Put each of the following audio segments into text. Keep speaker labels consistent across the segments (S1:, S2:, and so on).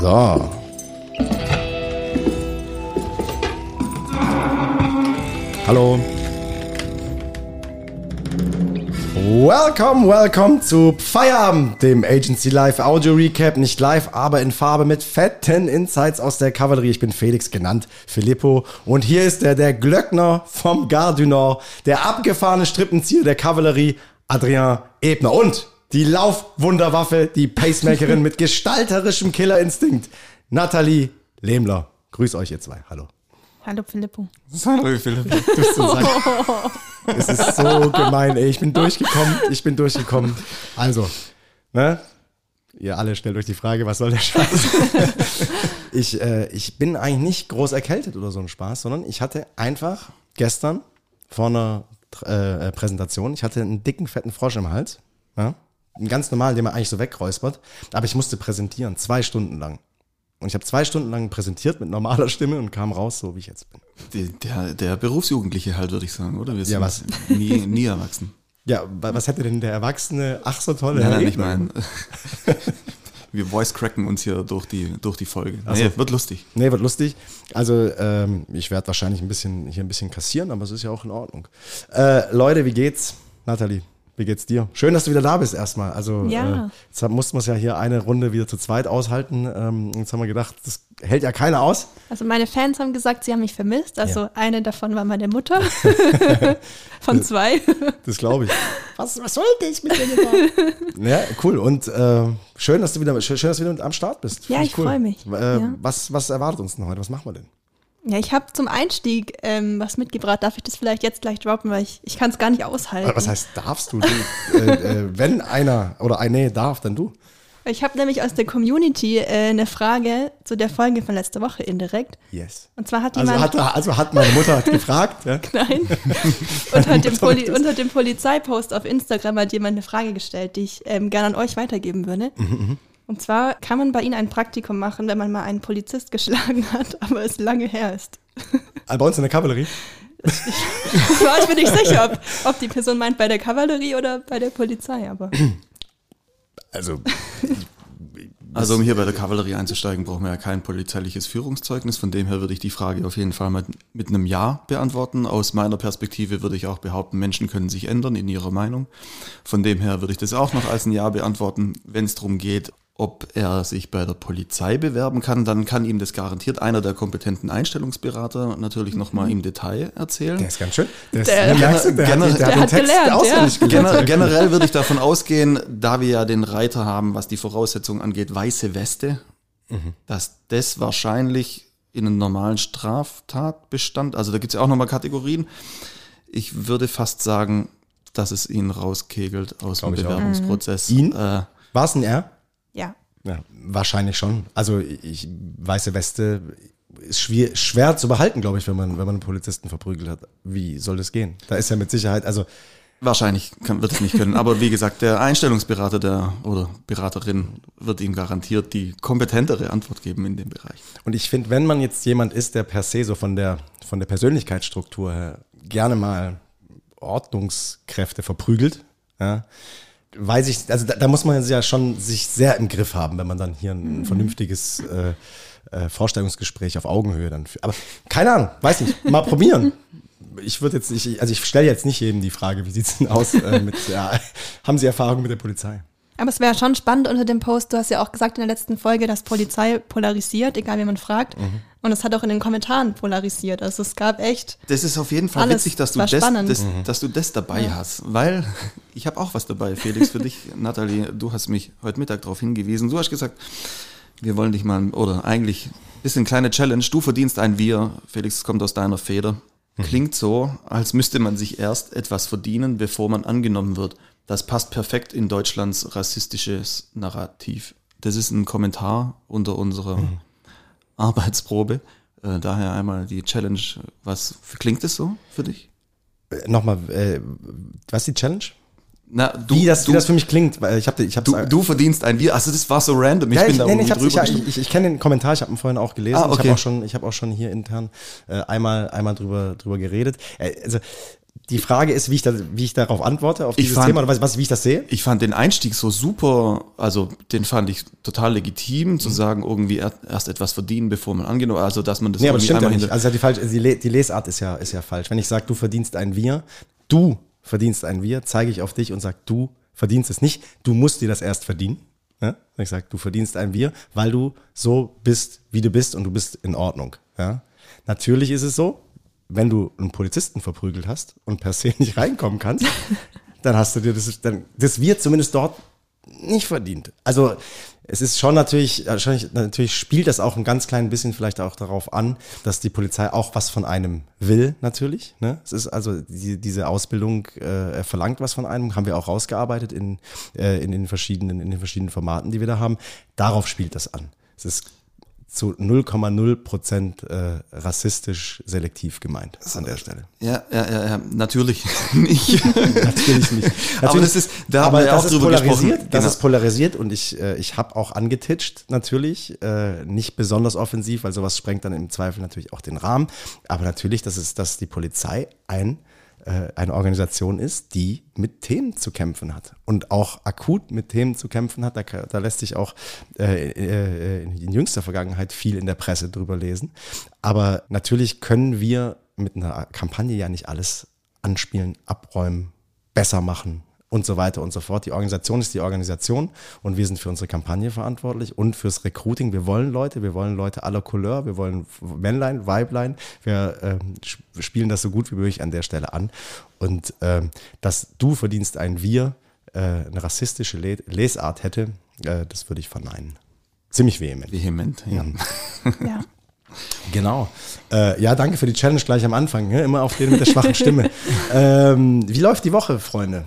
S1: So. Hallo. Welcome, welcome zu Feierabend, dem Agency Live Audio Recap. Nicht live, aber in Farbe mit fetten Insights aus der Kavallerie. Ich bin Felix genannt, Filippo. Und hier ist der, der Glöckner vom Gare du Nord, der abgefahrene Strippenzieher der Kavallerie, Adrien Ebner. Und die Laufwunderwaffe, die Pacemakerin mit gestalterischem Killerinstinkt, Nathalie Lehmler. Grüß euch ihr zwei. Hallo.
S2: Hallo Filippo.
S3: Hallo Philipp.
S1: Du bist so sein. Es ist so gemein, ey. Ich bin durchgekommen. Ich bin durchgekommen. Also, ne? Ihr alle stellt euch die Frage, was soll der Scheiß? ich, äh, ich bin eigentlich nicht groß erkältet oder so ein Spaß, sondern ich hatte einfach gestern vor einer äh, Präsentation, ich hatte einen dicken, fetten Frosch im Hals. Ja? Ganz normalen, den man eigentlich so wegräuspert. Aber ich musste präsentieren, zwei Stunden lang. Und ich habe zwei Stunden lang präsentiert mit normaler Stimme und kam raus, so wie ich jetzt bin.
S3: Der, der Berufsjugendliche halt, würde ich sagen, oder? Wir sind
S1: was?
S3: Nie, nie erwachsen.
S1: Ja, wa- was hätte denn der Erwachsene, ach so tolle
S3: Nein, nein, ich meine, wir voice cracken uns hier durch die, durch die Folge.
S1: Ach so.
S3: Nee, wird lustig.
S1: Nee, wird lustig. Also ähm, ich werde wahrscheinlich ein bisschen hier ein bisschen kassieren, aber es ist ja auch in Ordnung. Äh, Leute, wie geht's? Nathalie, wie geht's dir? Schön, dass du wieder da bist erstmal. Also
S2: Ja.
S1: äh, jetzt mussten wir es ja hier eine Runde wieder zu zweit aushalten. Ähm, jetzt haben wir gedacht, das hält ja keiner aus.
S2: Also meine Fans haben gesagt, sie haben mich vermisst. Also
S1: Ja.
S2: eine davon war meine Mutter. Von zwei.
S1: Das glaube ich. was, was sollte ich mit denen überhaupt? Ja, cool. Und äh, schön, dass du wieder schön, dass du wieder mit am Start bist.
S2: Ja,
S1: Finde
S2: ich freu mich.
S1: Äh,
S2: Ja.
S1: was, was erwartet uns denn heute? Was machen wir denn?
S2: Ja, ich habe zum Einstieg ähm, was mitgebracht. Darf ich das vielleicht jetzt gleich droppen, weil ich, ich kann es gar nicht aushalten.
S1: Was heißt, darfst du? du äh, äh, wenn einer oder eine darf, dann du.
S2: Ich habe nämlich aus der Community äh, eine Frage zu der Folge von letzter Woche indirekt.
S1: Yes.
S2: Und zwar hat
S1: Also
S2: jemand...
S1: hat, also hat meine Mutter gefragt. Ja?
S2: Nein. unter, dem Poli unter dem Polizeipost auf Instagram hat jemand eine Frage gestellt, die ich ähm, gerne an euch weitergeben würde. Und zwar kann man bei Ihnen ein Praktikum machen, wenn man mal einen Polizist geschlagen hat, aber es lange her ist.
S1: Also bei uns in der Kavallerie.
S2: Ich war ich mir nicht sicher, ob, ob die Person meint bei der Kavallerie oder bei der Polizei, aber
S1: Also
S3: Also um hier bei der Kavallerie einzusteigen, brauchen wir ja kein polizeiliches Führungszeugnis. Von dem her würde ich die Frage auf jeden Fall mal mit einem Ja beantworten. Aus meiner Perspektive würde ich auch behaupten, Menschen können sich ändern in ihrer Meinung. Von dem her würde ich das auch noch als ein Ja beantworten. Wenn es darum geht, ob er sich bei der Polizei bewerben kann, dann kann ihm das garantiert einer der kompetenten Einstellungsberater natürlich nochmal im Detail erzählen.
S1: der ist ganz schön. Der, ist,
S2: Der-
S1: merkst du, der,
S3: Gener-
S1: hat, der,
S2: der
S1: hat Text
S2: gelernt,
S1: auswendig
S2: ja.
S1: gelernt.
S3: Gener generell würde ich davon ausgehen, da wir ja den Reiter haben, was die Voraussetzungen angeht, weiße Weste, dass das wahrscheinlich in einem normalen Straftatbestand, also da gibt es ja auch nochmal Kategorien. Ich würde fast sagen, dass es ihn rauskegelt aus dem
S1: Glaub auch.
S3: Bewerbungsprozess.
S1: Ihn?
S3: Äh,
S1: War es ein R?
S2: Ja.
S1: Wahrscheinlich schon. Also ich weiße Weste ist schwer, schwer zu behalten, glaube ich, wenn man, wenn man einen Polizisten verprügelt hat. Wie soll das gehen? Da ist ja mit Sicherheit, also
S3: wahrscheinlich kann, wird es nicht können. Aber wie gesagt, der Einstellungsberater der oder Beraterin wird ihm garantiert die kompetentere Antwort geben in dem Bereich.
S1: Und ich finde, wenn man jetzt jemand ist, der per se so von der, von der Persönlichkeitsstruktur her gerne mal Ordnungskräfte verprügelt, ja, weiß ich, also da, da muss man ja schon sich sehr im Griff haben, wenn man dann hier ein vernünftiges äh, äh, Vorstellungsgespräch auf Augenhöhe dann führt. Aber keine Ahnung, weiß nicht, mal probieren. Ich würde jetzt nicht, also ich stelle jetzt nicht jedem die Frage, wie sieht's denn aus äh, mit, ja, haben Sie Erfahrung mit der Polizei?
S2: Aber es wäre schon spannend unter dem Post, du hast ja auch gesagt in der letzten Folge, dass Polizei polarisiert, egal wie man fragt.
S1: Mhm.
S2: Und es hat auch in den Kommentaren polarisiert. Also es gab echt
S3: Das ist auf jeden Fall
S2: Alles
S3: witzig, dass du, das,
S2: spannend.
S3: das, dass du das dabei hast, weil ich habe auch was dabei, Felix, für dich, Nathalie, du hast mich heute Mittag darauf hingewiesen. Du hast gesagt, wir wollen dich mal, oder eigentlich ein bisschen kleine Challenge, du verdienst ein Wir, Felix, es kommt aus deiner Feder. Klingt so, als müsste man sich erst etwas verdienen, bevor man angenommen wird. Das passt perfekt in Deutschlands rassistisches Narrativ. Das ist ein Kommentar unter unserer Arbeitsprobe. Äh, daher einmal die Challenge. Was klingt es so für dich?
S1: Äh, Nochmal, äh, was ist die Challenge?
S3: Na, du,
S1: wie, das,
S3: du,
S1: wie das für mich klingt, weil ich habe ich hab's,
S3: du, du verdienst ein Wir. Also das war so random. Ich
S1: ja,
S3: bin
S1: ich,
S3: da
S1: nee, ich,
S3: drüber.
S1: ich, ich, ich, ich kenne den Kommentar, ich habe ihn vorhin auch gelesen.
S3: Ah,
S1: Ich
S3: okay.
S1: habe auch schon, ich habe auch schon hier intern äh, einmal, einmal drüber, drüber geredet. Äh, also die Frage ist, wie ich, da, wie ich darauf antworte, auf dieses
S3: fand-
S1: Thema oder was, was, wie ich das sehe.
S3: Ich fand den Einstieg so super, also den fand ich total legitim,
S1: Mhm.
S3: zu sagen, irgendwie er- erst etwas verdienen, bevor man angenommen, also dass man das
S1: Nee, aber das
S3: irgendwie
S1: stimmt ja
S3: einmal
S1: nicht. Also die, die, Le- die Lesart ist ja, ist ja falsch. Wenn ich sage, du verdienst ein Wir, du verdienst ein Wir, zeige ich auf dich und sage, du verdienst es nicht. Du musst dir das erst verdienen. Ja? Wenn ich sage, du verdienst ein Wir, weil du so bist, wie du bist und du bist in Ordnung. Ja? Natürlich ist es so, wenn du einen Polizisten verprügelt hast und per se nicht reinkommen kannst, dann hast du dir das, dann, das wird zumindest dort nicht verdient. Also es ist schon natürlich, natürlich spielt das auch ein ganz klein bisschen vielleicht auch darauf an, dass die Polizei auch was von einem will, natürlich. Ne? Es ist also die, diese Ausbildung äh, verlangt was von einem, haben wir auch rausgearbeitet in, äh, in, den verschiedenen, in den verschiedenen Formaten, die wir da haben. Darauf spielt das an. Es ist zu 0,0 Prozent äh, rassistisch selektiv gemeint an der Stelle.
S3: Ja, ja, ja, ja, natürlich nicht.
S1: Natürlich nicht.
S3: Aber
S1: Natürlich,
S3: das ist- da haben
S1: aber
S3: wir ja
S1: das
S3: auch
S1: ist
S3: drüber
S1: polarisiert,
S3: gesprochen.
S1: Das
S3: Genau.
S1: ist polarisiert und ich, äh, ich habe auch angetitscht natürlich, äh, nicht besonders offensiv, weil sowas sprengt dann im Zweifel natürlich auch den Rahmen. Aber natürlich, dass es, dass die Polizei ein eine Organisation ist, die mit Themen zu kämpfen hat und auch akut mit Themen zu kämpfen hat. Da, da lässt sich auch äh, äh, in jüngster Vergangenheit viel in der Presse drüber lesen. Aber natürlich können wir mit einer Kampagne ja nicht alles anspielen, abräumen, besser machen und so weiter und so fort. Die Organisation ist die Organisation und wir sind für unsere Kampagne verantwortlich und fürs Recruiting. Wir wollen Leute, wir wollen Leute aller Couleur, wir wollen Männlein, Weiblein. Wir sp- spielen das so gut wie möglich an der Stelle an. Und ähm, dass du verdienst ein Wir, äh, eine rassistische Le Lesart hätte, äh, das würde ich verneinen. Ziemlich vehement.
S3: Vehement, ja.
S2: Ja.
S1: Genau. Äh, ja, danke für die Challenge gleich am Anfang. Ne? Immer auf den mit der schwachen Stimme. ähm, wie läuft die Woche, Freunde?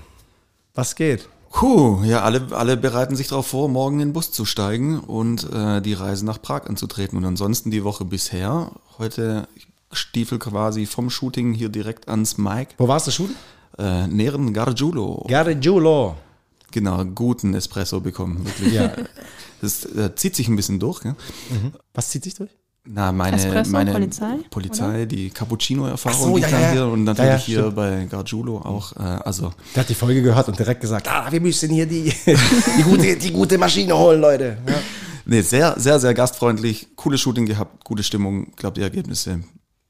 S1: Was geht?
S3: Puh, ja, alle, alle bereiten sich darauf vor, morgen in den Bus zu steigen und äh, die Reise nach Prag anzutreten. Und ansonsten die Woche bisher, heute Stiefel quasi vom Shooting hier direkt ans Mike,
S1: Wo warst du shooten?
S3: äh, Neren Gargiulo.
S1: Gargiulo.
S3: Genau, guten Espresso bekommen, wirklich.
S1: Ja.
S3: Das äh, zieht sich ein bisschen durch, gell?
S1: Was zieht sich durch?
S3: Na, meine,
S2: Espresso,
S3: meine
S2: Polizei,
S3: Polizei die Cappuccino-Erfahrung,
S1: so,
S3: die
S1: ja,
S3: kam
S1: ja,
S3: hier und natürlich
S1: ja,
S3: hier bei Gargiulo auch. Äh, also
S1: Der hat die Folge gehört und direkt gesagt, ah, wir müssen hier die, die, gute, die gute Maschine holen, Leute. Ja.
S3: Nee, sehr, sehr, sehr gastfreundlich. Cooles Shooting gehabt, gute Stimmung. Ich glaube, die Ergebnisse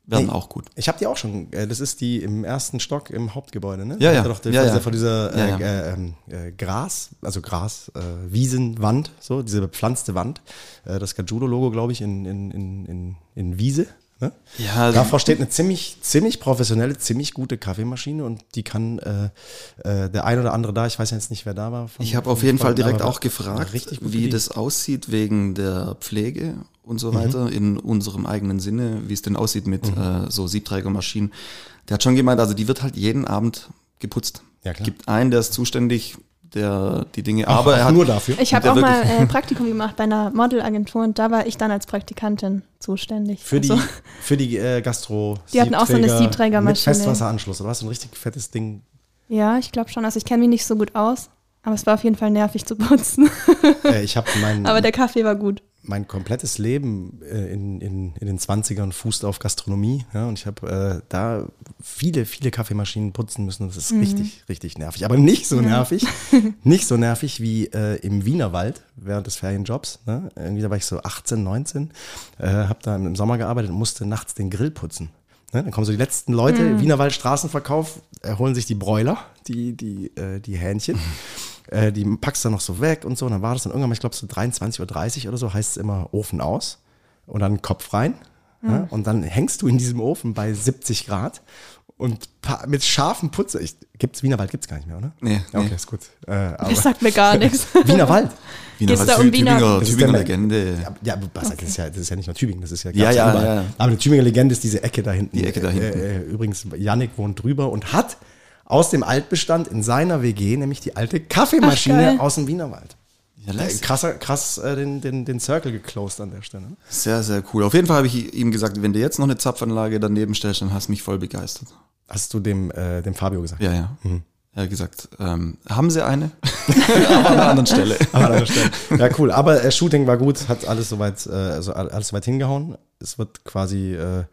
S3: werden
S1: Nee.
S3: auch gut.
S1: Ich habe die auch schon. Äh, Das ist die im ersten Stock im Hauptgebäude, ne?
S3: Ja, ja.
S1: Doch die,
S3: Ja,
S1: vor,
S3: ja.
S1: Dieser, vor dieser
S3: Ja,
S1: äh,
S3: ja.
S1: Äh, ähm, äh, Gras, also Gras, äh, Wiesenwand, so diese bepflanzte Wand. Äh, das Gajudo-Logo, glaube ich, in, in, in, in, in Wiese. Ne?
S3: Ja,
S1: Davor steht eine ziemlich, ziemlich professionelle, ziemlich gute Kaffeemaschine und die kann äh, äh, der ein oder andere da, ich weiß jetzt nicht, wer da war. von-
S3: Ich habe auf
S1: von
S3: jeden Fall direkt auch gefragt, wie
S1: bedient.
S3: das aussieht wegen der Pflege und so weiter in unserem eigenen Sinne, wie es denn aussieht mit äh, so Siebträgermaschinen. Der hat schon gemeint, also die wird halt jeden Abend geputzt.
S1: Ja, klar.
S3: Gibt einen, der ist zuständig, der die Dinge,
S1: Auch-
S3: aber er hat
S1: nur dafür.
S2: Ich habe auch mal äh, Praktikum gemacht bei einer Modelagentur und da war ich dann als Praktikantin zuständig.
S1: Für die,
S2: Also,
S1: für die äh, Gastro.
S2: Die hatten auch so eine
S1: Siebträger
S2: Siebträgermaschine.
S1: Mit Festwasseranschluss, oder was? So ein richtig fettes Ding.
S2: ja, ich glaube schon. Also ich kenne mich nicht so gut aus, aber es war auf jeden Fall nervig zu putzen.
S1: Äh, ich habe mein,
S2: aber der Kaffee war gut.
S1: Mein komplettes Leben äh, in, in, in den 20ern fußt auf Gastronomie. Ja, und ich habe äh, da viele, viele Kaffeemaschinen putzen müssen. Das ist richtig, richtig nervig. Aber nicht so nervig, nicht so nervig wie äh, im Wienerwald während des Ferienjobs. Ne? Irgendwie, da war ich so 18, 19, äh, habe da im Sommer gearbeitet und musste nachts den Grill putzen. Ne? Dann kommen so die letzten Leute, Wienerwald Straßenverkauf, äh, holen sich die Bräuler, die, die, äh, die Hähnchen. Äh, die packst du dann noch so weg und so. Und dann war das dann irgendwann mal, ich glaube, so 23.30 Uhr oder so, heißt es immer Ofen aus und dann Kopf rein. Ja? Und dann hängst du in diesem Ofen bei 70 Grad und mit scharfem Putzer. Ich, gibt's Wienerwald gibt's gar nicht mehr, oder?
S3: Nee,
S1: Ja, Okay,
S3: nee.
S1: ist gut. Äh, aber
S2: Das sagt mir gar nichts.
S1: Wienerwald.
S3: Wiener
S2: Geht's da
S3: Wald,
S2: um Wiener-
S3: Tübinger,
S1: Das ist
S3: Tübinger Legende.
S1: Ja, ja, was, das, ist ja, das ist ja nicht nur Tübingen, das ist ja,
S3: Ja, ja, ja, ja.
S1: Aber eine Tübinger Legende ist diese Ecke da hinten.
S3: Die Ecke da hinten.
S1: Äh, äh, übrigens, Yannick wohnt drüber und hat aus dem Altbestand in seiner WG nämlich die alte
S2: Ach,
S1: Kaffeemaschine
S2: geil.
S1: aus dem Wienerwald.
S3: Ja,
S1: Äh,
S3: lässig.
S1: krasser, krass äh, den, den, den Circle geclosed an der Stelle.
S3: Sehr, sehr cool. Auf jeden Fall habe ich ihm gesagt, wenn du jetzt noch eine Zapfanlage daneben stellst, dann hast du mich voll begeistert.
S1: Hast du dem, äh, dem Fabio gesagt?
S3: Ja, ja.
S1: Mhm.
S3: Er hat gesagt, ähm, haben Sie eine? Aber an einer anderen Stelle.
S1: Aber an einer Stelle. Ja, cool. Aber äh, Shooting war gut, hat alles soweit, äh, also all- alles soweit hingehauen. Es wird quasi, äh,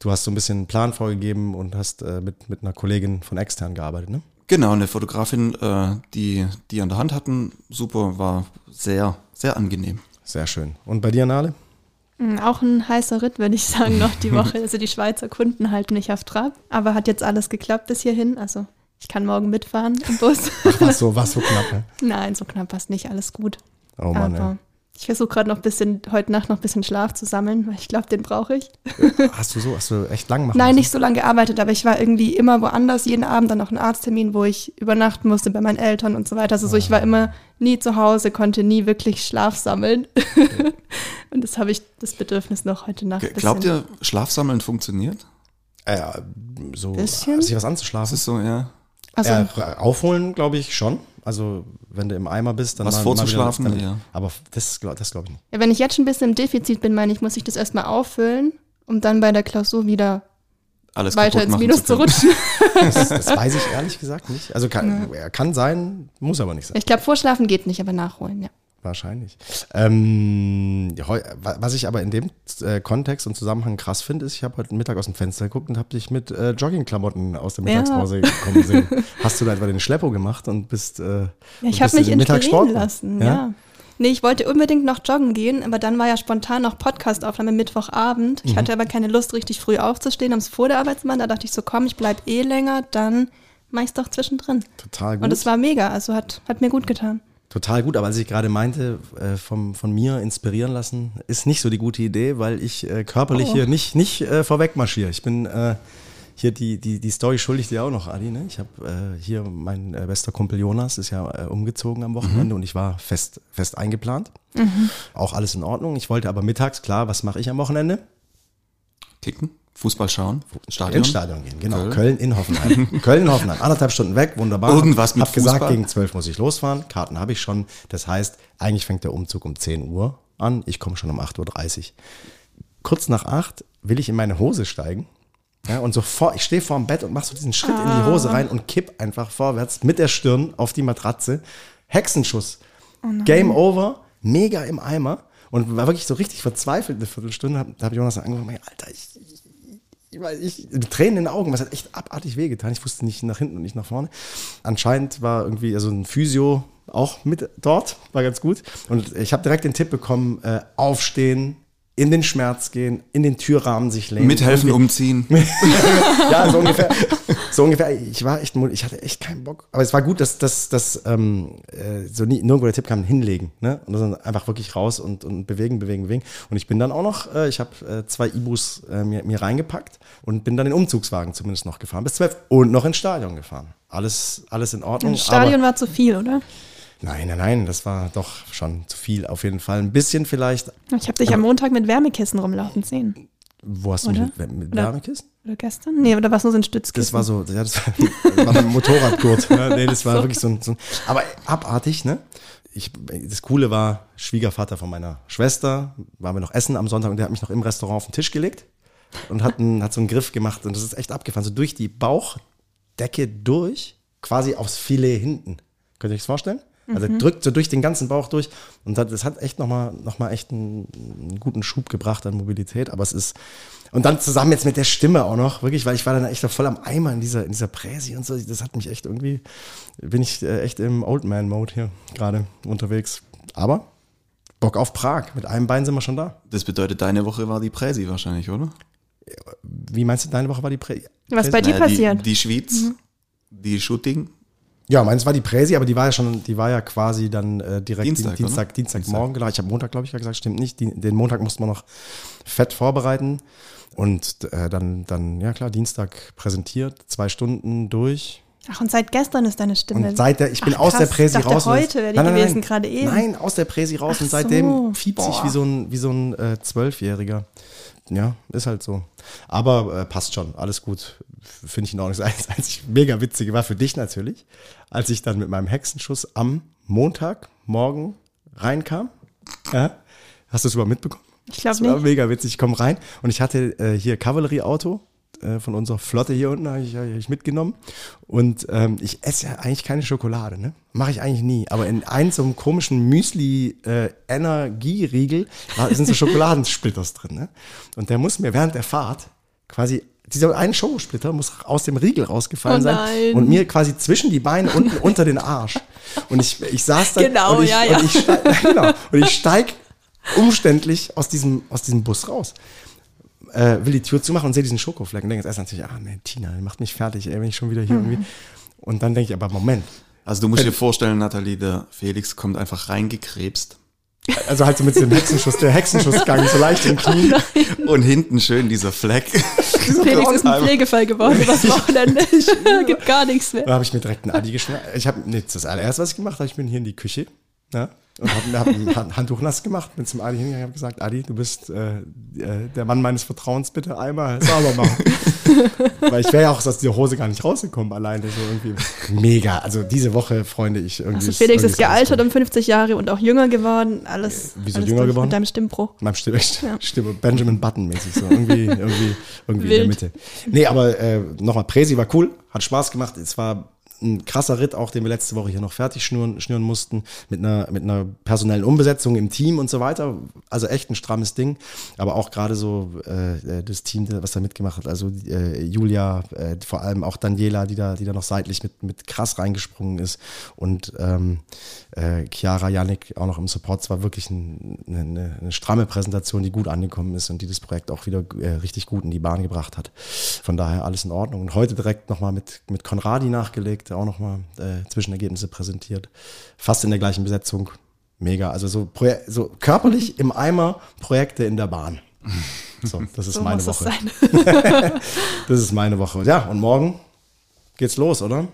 S1: du hast so ein bisschen einen Plan vorgegeben und hast äh, mit, mit einer Kollegin von extern gearbeitet, ne?
S3: Genau, eine Fotografin, äh, die die an der Hand hatten. Super, war sehr, sehr angenehm.
S1: Sehr schön. Und bei dir, Nale?
S2: Mm, Auch ein heißer Ritt, würde ich sagen, noch die Woche. Also die Schweizer Kunden halten mich auf Trab. Aber hat jetzt alles geklappt bis hierhin. Also ich kann morgen mitfahren im Bus.
S1: Ach, was so, was so knapp, ne?
S2: Nein, so knapp passt nicht. Alles gut.
S1: Oh Mann,
S2: Aber ich versuche gerade noch ein bisschen, heute Nacht noch ein bisschen Schlaf zu sammeln, weil ich glaube, den brauche ich.
S1: ey. Hast du so, hast du echt lang machen
S2: Nein,
S1: müssen?
S2: nicht so lange gearbeitet, aber ich war irgendwie immer woanders, jeden Abend dann noch einen Arzttermin, wo ich übernachten musste bei meinen Eltern und so weiter. Also so, ich war immer nie zu Hause, konnte nie wirklich Schlaf sammeln. und das habe ich das Bedürfnis noch heute Nacht.
S3: Glaubt
S2: bisschen.
S3: ihr, Schlafsammeln funktioniert?
S1: Äh, so,
S2: Bisschen?
S1: sich was
S3: Das
S1: anzuschlafen.
S3: ist so, ja.
S2: Also,
S1: ja, aufholen, glaube ich, schon. Also, wenn du im Eimer bist, dann
S3: Was
S1: mal-
S3: vorzuschlafen,
S1: mal wieder,
S3: ja.
S1: Aber das, das glaube ich nicht.
S2: ja, wenn ich jetzt schon ein bisschen im Defizit bin, meine ich, muss ich das erstmal auffüllen, um dann bei der Klausur wieder
S3: Alles
S2: weiter ins Minus zu
S3: können.
S2: rutschen.
S1: Das, das weiß ich ehrlich gesagt nicht. Also kann, kann sein, muss aber nicht sein.
S2: Ich glaube, vorschlafen geht nicht, aber nachholen, ja.
S1: Wahrscheinlich. Ähm, was ich aber in dem äh, Kontext und Zusammenhang krass finde, ist, ich habe heute Mittag aus dem Fenster geguckt und habe dich mit äh, Joggingklamotten aus der
S2: Ja.
S1: Mittagspause kommen sehen. Hast du da etwa den Schleppo gemacht und bist. Äh,
S2: Ja, ich habe mich inspirieren lassen,
S1: Ja?
S2: ja. Nee, ich wollte unbedingt noch joggen gehen, aber dann war ja spontan noch Podcastaufnahme Mittwochabend.
S1: Mhm.
S2: Ich hatte aber keine Lust, richtig früh aufzustehen, ums vor der Arbeitsmann. Da dachte ich so, komm, ich bleib eh länger, dann mach ich's doch zwischendrin.
S1: Total gut.
S2: Und es war mega, also hat, hat mir gut getan.
S1: Total gut, aber als ich gerade meinte, äh, vom, von mir inspirieren lassen, ist nicht so die gute Idee, weil ich äh, körperlich
S2: Oh.
S1: hier nicht, nicht äh, vorweg marschiere. Ich bin äh, hier die, die, die Story schuldig dir auch noch, Adi. Ne? Ich habe äh, hier, mein äh, bester Kumpel Jonas ist ja äh, umgezogen am Wochenende und ich war fest, fest eingeplant. Auch alles in Ordnung. Ich wollte aber mittags, klar, was mache ich am Wochenende?
S3: Kicken, Fußball schauen, Stadion.
S1: Ins Stadion gehen, genau.
S3: Köln.
S1: Köln, in Hoffenheim. Köln in Hoffenheim. Anderthalb Stunden weg, wunderbar.
S3: Irgendwas mit
S1: Hab gesagt,
S3: Fußball?
S1: gegen zwölf muss ich losfahren. Karten habe ich schon. Das heißt, eigentlich fängt der Umzug um 10 Uhr an. Ich komme schon um 8.30 Uhr. Kurz nach acht will ich in meine Hose steigen. Ja, und sofort, ich stehe vorm Bett und mache so diesen Schritt in die Hose rein und kipp einfach vorwärts mit der Stirn auf die Matratze. Hexenschuss. Game over. Mega im Eimer. Und war wirklich so richtig verzweifelt eine Viertelstunde. Da habe Jonas dann angefangen, Alter, ich, ich Tränen in den Augen, was hat echt abartig wehgetan. Ich wusste nicht nach hinten und nicht nach vorne. Anscheinend war irgendwie also ein Physio auch mit dort, war ganz gut. Und ich habe direkt den Tipp bekommen, äh, aufstehen, in den Schmerz gehen, in den Türrahmen sich lehnen.
S3: Mithelfen, umziehen.
S1: ja, so ungefähr. So ungefähr. Ich war echt, ich hatte echt keinen Bock. Aber es war gut, dass dass, dass ähm, äh, so nie, nirgendwo der Tipp kam, hinlegen. Ne? Und dann einfach wirklich raus und, und bewegen, bewegen, bewegen. Und ich bin dann auch noch, äh, ich habe äh, zwei Ibus äh, mir, mir reingepackt und bin dann den Umzugswagen zumindest noch gefahren bis zwölf und noch ins Stadion gefahren. Alles, alles in Ordnung.
S2: Das Stadion
S1: aber,
S2: war zu viel, oder?
S1: Nein, nein, nein, das war doch schon zu viel. Auf jeden Fall ein bisschen vielleicht.
S2: Ich habe dich am Montag mit Wärmekissen rumlaufen sehen.
S1: Wo hast du
S2: Oder?
S1: mich mit, mit? Wärmekissen?
S2: Oder gestern? Nee, oder war es nur so ein Stützkissen?
S1: Das war so, ja, das war, war ein Motorradgurt. Nee, das war wirklich so ein, so ein, aber abartig, ne? Ich, das Coole war, Schwiegervater von meiner Schwester, waren wir noch essen am Sonntag und der hat mich noch im Restaurant auf den Tisch gelegt und hat, einen, hat so einen Griff gemacht und das ist echt abgefahren, so durch die Bauchdecke durch, quasi aufs Filet hinten. Könnt ihr euch das vorstellen? Also er drückt so durch den ganzen Bauch durch und das, hat echt nochmal noch mal echt einen, einen guten Schub gebracht an Mobilität, aber es ist und dann zusammen jetzt mit der Stimme auch noch, wirklich, weil ich war dann echt noch voll am Eimer in dieser, in dieser Präsi und so, das hat mich echt irgendwie, bin ich äh, echt im Old Man Mode hier gerade unterwegs. Aber Bock auf Prag, mit einem Bein sind wir schon da.
S3: Das bedeutet, deine Woche war die Präsi wahrscheinlich, oder?
S1: Wie meinst du, deine Woche war die Präsi?
S2: Was bei dir
S3: Naja,
S2: passiert?
S3: Die, die Schweiz, die Shooting.
S1: Ja, meins war die Präsi, aber die war ja schon, die war ja quasi dann äh, direkt
S3: Dienstag,
S1: Dienstag, Dienstag? Dienstagmorgen, genau. Ich habe Montag, glaube ich, ja gesagt, stimmt nicht. Die, den Montag musste man noch fett vorbereiten. Und äh, dann, dann, ja klar, Dienstag präsentiert, zwei Stunden durch.
S2: Ach, und seit gestern ist deine Stimme.
S1: Und seit der, ich bin
S2: Ach,
S1: aus der. Präsi
S2: Ich dachte,
S1: raus.
S2: heute wäre die
S1: Nein, nein,
S2: gewesen,
S1: nein.
S2: gerade eben.
S1: Nein, aus der Präsi raus
S2: Ach
S1: und seitdem
S2: so.
S1: fiebt sich wie so ein, wie so ein äh, Zwölfjähriger. Ja, ist halt so. Aber äh, passt schon, alles gut. Finde ich in Ordnung. Das einzig mega witzige war für dich natürlich, als ich dann mit meinem Hexenschuss am Montagmorgen reinkam. Ja, hast du es überhaupt mitbekommen?
S2: Ich glaube
S1: Das war
S2: nicht.
S1: mega witzig. Ich komme rein und ich hatte äh, hier Kavallerieauto, äh, von unserer Flotte hier unten, habe ich, hab ich mitgenommen. Und ähm, ich esse ja eigentlich keine Schokolade, ne? Mache ich eigentlich nie. Aber in einem so einem komischen Müsli-Energieriegel äh, sind so Schokoladensplitters drin. Ne? Und der muss mir während der Fahrt quasi dieser eine Schokosplitter muss aus dem Riegel rausgefallen
S2: Oh
S1: sein und mir quasi zwischen die Beine unten unter den Arsch. Und ich, ich saß da
S2: Genau,
S1: und ich,
S2: ja, ja.
S1: Und ich steig, genau, und ich steig umständlich aus diesem, aus diesem Bus raus. Äh, will die Tür zumachen und sehe diesen Schokofleck und denke jetzt erst natürlich, ah nee, Tina, die macht mich fertig, ey, wenn ich schon wieder hier irgendwie. Und dann denke ich, aber Moment.
S3: Also du musst dir vorstellen, Nathalie, der Felix kommt einfach reingekrebst
S1: Also halt so mit dem Hexenschuss, der Hexenschussgang so leicht im Knie.
S3: und hinten schön dieser Fleck.
S2: Felix ist ein Pflegefall geworden übers Wochenende. Gibt gar nichts mehr.
S1: Da habe ich mir direkt einen Adi geschnappt. Ich habe, nee, das allererste, was ich gemacht habe, ich bin hier in die Küche ja, und habe hab ein Hand- Handtuch nass gemacht, bin zum Adi hingegangen und habe gesagt, Adi, du bist äh, äh, der Mann meines Vertrauens, bitte einmal sauber machen. Weil ich wäre ja auch aus dieser Hose gar nicht rausgekommen alleine. So irgendwie mega. Also diese Woche, Freunde, ich irgendwie.
S2: Also Felix ist
S1: alles
S2: gealtert um 50 Jahre und auch jünger geworden. Alles,
S1: Wieso
S2: alles
S1: jünger geworden?
S2: Mit deinem Stimmbruch.
S1: Meinem Stimme, Stimme Benjamin Button mäßig so. Irgendwie, irgendwie, irgendwie in der. Mitte. Nee, aber äh, nochmal, Präsi war cool, hat Spaß gemacht. Es war ein krasser Ritt, auch den wir letzte Woche hier noch fertig schnüren, schnüren mussten, mit einer, mit einer personellen Umbesetzung im Team und so weiter. Also echt ein strammes Ding. Aber auch gerade so äh, das Team, was da mitgemacht hat, also äh, Julia, äh, vor allem auch Daniela, die da, die da noch seitlich mit, mit krass reingesprungen ist. Und ähm, äh, Chiara, Yannick auch noch im Support. Es war wirklich ein, eine, eine stramme Präsentation, die gut angekommen ist und die das Projekt auch wieder äh, richtig gut in die Bahn gebracht hat. Von daher alles in Ordnung. Und heute direkt nochmal mit, mit Konradi nachgelegt, der auch nochmal äh, Zwischenergebnisse präsentiert. Fast in der gleichen Besetzung. Mega. Also so, so körperlich im Eimer Projekte in der Bahn. So, das ist
S2: So
S1: meine Woche.
S2: sein.
S1: Das ist meine Woche. Ja, und morgen geht's los, oder?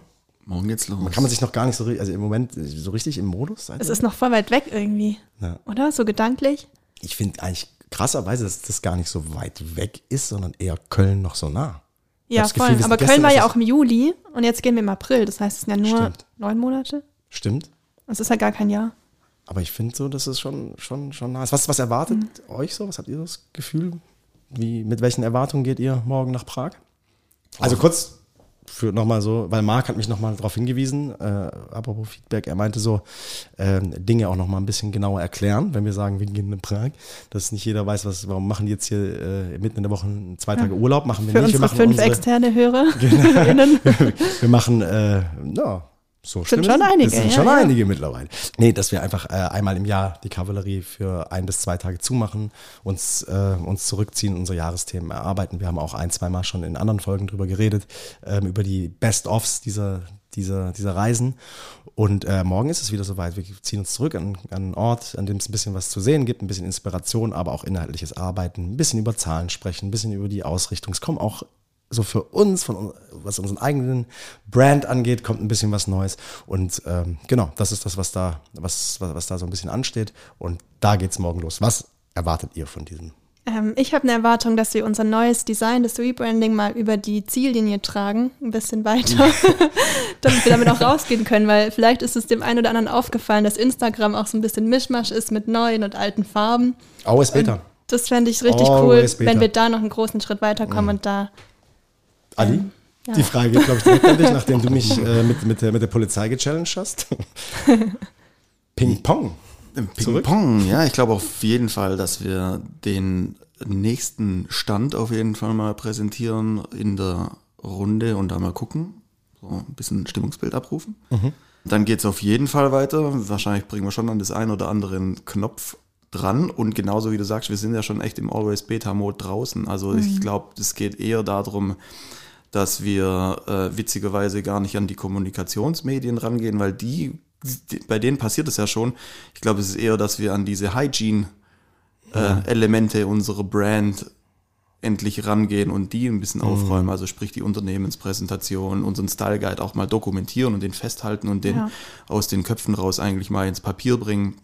S3: Morgen geht's los.
S1: Kann man sich noch gar nicht so, ri- also im Moment so richtig im Modus sein?
S2: Es ist noch voll weit weg irgendwie.
S1: Ja.
S2: Oder? So gedanklich.
S1: Ich finde eigentlich krasserweise, dass das gar nicht so weit weg ist, sondern eher Köln noch so nah.
S2: Ja,
S1: Gefühl,
S2: voll.
S1: sind
S2: Aber Köln war ja auch im Juli und jetzt gehen wir im April. Das heißt, es sind ja nur
S1: Stimmt.
S2: neun Monate.
S1: Stimmt.
S2: Das ist ja gar kein Jahr.
S1: Aber ich finde so, das ist schon, schon, schon nice. Was, was erwartet
S2: Mhm.
S1: euch so? Was habt ihr das Gefühl? Wie, mit welchen Erwartungen geht ihr morgen nach Prag? Also kurz für nochmal so, weil Marc hat mich nochmal darauf hingewiesen, äh, apropos Feedback, er meinte so, ähm, Dinge auch nochmal ein bisschen genauer erklären, wenn wir sagen, wir gehen in Prag, dass nicht jeder weiß, was, warum machen die jetzt hier äh, mitten in der Woche zwei Tage Urlaub, machen wir
S2: Für
S1: nicht. wir
S2: unsere
S1: machen
S2: fünf
S1: unsere,
S2: externe HörerInnen.
S1: wir machen, äh, ja, so
S2: Sind
S1: stimmt
S2: schon einige,
S1: Es sind
S2: ja,
S1: schon
S2: ja.
S1: einige mittlerweile. Nee, dass wir einfach äh, einmal im Jahr die Kavallerie für ein bis zwei Tage zumachen, uns, äh, uns zurückziehen, unsere Jahresthemen erarbeiten. Wir haben auch ein, zweimal schon in anderen Folgen drüber geredet, ähm, über die Best-Offs dieser, dieser, dieser Reisen. Und äh, morgen ist es wieder soweit. Wir ziehen uns zurück an, an einen Ort, an dem es ein bisschen was zu sehen gibt, ein bisschen Inspiration, aber auch inhaltliches Arbeiten, ein bisschen über Zahlen sprechen, ein bisschen über die Ausrichtung. Es kommen auch so für uns, von, was unseren eigenen Brand angeht, kommt ein bisschen was Neues. Und ähm, genau, das ist das, was da, was, was, was da so ein bisschen ansteht. Und da geht's morgen los. Was erwartet ihr von diesem?
S2: Ähm, ich habe eine Erwartung, dass wir unser neues Design, das Rebranding mal über die Ziellinie tragen, ein bisschen weiter, damit wir damit auch rausgehen können, weil vielleicht ist es dem einen oder anderen aufgefallen, dass Instagram auch so ein bisschen Mischmasch ist mit neuen und alten Farben.
S1: Always Beta.
S2: Das fände ich richtig
S1: Always
S2: cool,
S1: better.
S2: wenn wir da noch einen großen Schritt weiterkommen und da
S1: Ali?
S2: ja.
S1: Die Frage geht, glaube ich, direkt an dich, nachdem du mich äh, mit, mit, der, mit der Polizei gechallenged hast. Ping Pong. Zurück?
S3: Ping-Pong, ja, ich glaube auf jeden Fall, dass wir den nächsten Stand auf jeden Fall mal präsentieren in der Runde und da mal gucken. So ein bisschen Stimmungsbild abrufen. Dann geht es auf jeden Fall weiter. Wahrscheinlich bringen wir schon an das ein oder anderen Knopf dran. Und genauso wie du sagst, wir sind ja schon echt im Always Beta-Mode draußen. Also ich glaube, es geht eher darum, dass wir äh, witzigerweise gar nicht an die Kommunikationsmedien rangehen, weil die, die bei denen passiert es ja schon. Ich glaube, es ist eher, dass wir an diese Hygiene-Elemente unserer Brand endlich rangehen und die ein bisschen aufräumen, also sprich die Unternehmenspräsentation, unseren Style Guide auch mal dokumentieren und den festhalten und den
S2: Ja.
S3: aus den Köpfen raus eigentlich mal ins Papier bringen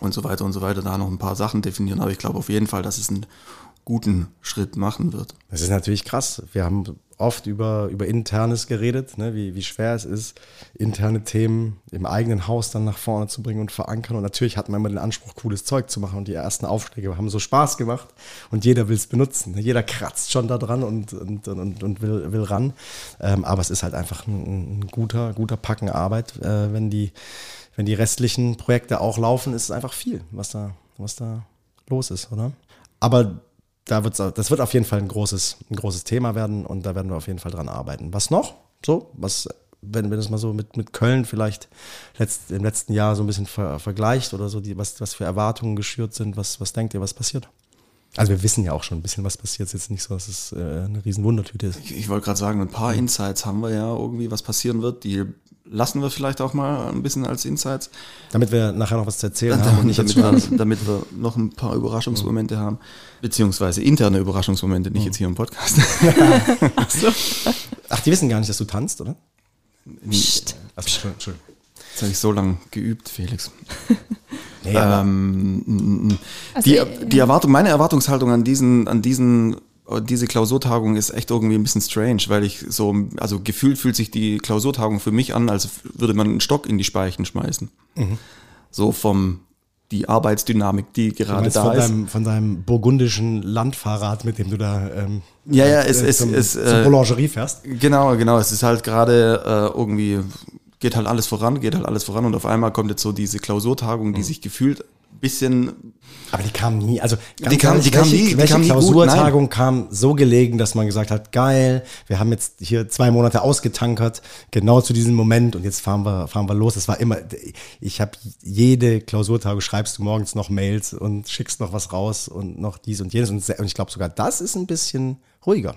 S3: und so weiter und so weiter, da noch ein paar Sachen definieren, aber ich glaube auf jeden Fall, dass es einen guten Schritt machen wird.
S1: Das ist natürlich krass. Wir haben oft über, über Internes geredet, ne, wie, wie schwer es ist, interne Themen im eigenen Haus dann nach vorne zu bringen und verankern. Und natürlich hat man immer den Anspruch, cooles Zeug zu machen. Und die ersten Aufschläge haben so Spaß gemacht und jeder will es benutzen. Ne. Jeder kratzt schon da dran und, und, und, und will, will ran. Ähm, aber es ist halt einfach ein, ein guter, guter Packen Arbeit, äh, wenn die wenn die restlichen Projekte auch laufen, ist es einfach viel, was da, was da los ist, oder? Aber da wird's, das wird auf jeden Fall ein großes, ein großes Thema werden und da werden wir auf jeden Fall dran arbeiten. Was noch? So, was, wenn, wenn es mal so mit, mit Köln vielleicht letzt, im letzten Jahr so ein bisschen ver, vergleicht oder so, die, was, was für Erwartungen geschürt sind, was, was denkt ihr, was passiert? Also wir wissen ja auch schon ein bisschen, was passiert. Es ist jetzt nicht so, dass es äh, eine riesen Wundertüte ist.
S3: Ich, ich wollte gerade sagen, ein paar Insights haben wir ja irgendwie, was passieren wird. Die lassen wir vielleicht auch mal ein bisschen als Insights.
S1: Damit wir nachher noch was zu erzählen
S3: damit,
S1: haben. Und nicht
S3: damit, wir, damit wir noch ein paar Überraschungsmomente mhm. haben. Beziehungsweise interne Überraschungsmomente, nicht mhm. jetzt hier im Podcast.
S1: Ach, so. Ach, die wissen gar nicht, dass du tanzt, oder?
S3: Psst. Also, Entschuldigung. Das habe ich so lange geübt, Felix.
S1: Nee, ähm,
S3: also, die, die Erwartung, meine Erwartungshaltung an diesen, an diesen diese Klausurtagung ist echt irgendwie ein bisschen strange, weil ich so, also gefühlt fühlt sich die Klausurtagung für mich an, als würde man einen Stock in die Speichen schmeißen. Mhm. So vom, die Arbeitsdynamik, die gerade da
S1: von
S3: ist.
S1: Deinem, von deinem burgundischen Landfahrrad, mit dem du da ähm,
S3: ja, ja, es, äh, es, zum,
S1: es, äh, Boulangerie fährst.
S3: Genau, genau. Es ist halt gerade äh, irgendwie, geht halt alles voran, geht halt alles voran und auf einmal kommt jetzt so diese Klausurtagung, die mhm. sich gefühlt bisschen.
S1: Aber die kam nie. Also
S3: die kam, ehrlich, die kam
S1: welche,
S3: nie.
S1: Welche
S3: kam
S1: Klausurtagung nie kam so gelegen, dass man gesagt hat, geil, wir haben jetzt hier zwei Monate ausgetankert, genau zu diesem Moment und jetzt fahren wir, fahren wir los. Es war immer, ich habe jede Klausurtagung schreibst du morgens noch Mails und schickst noch was raus und noch dies und jenes und ich glaube sogar das ist ein bisschen ruhiger.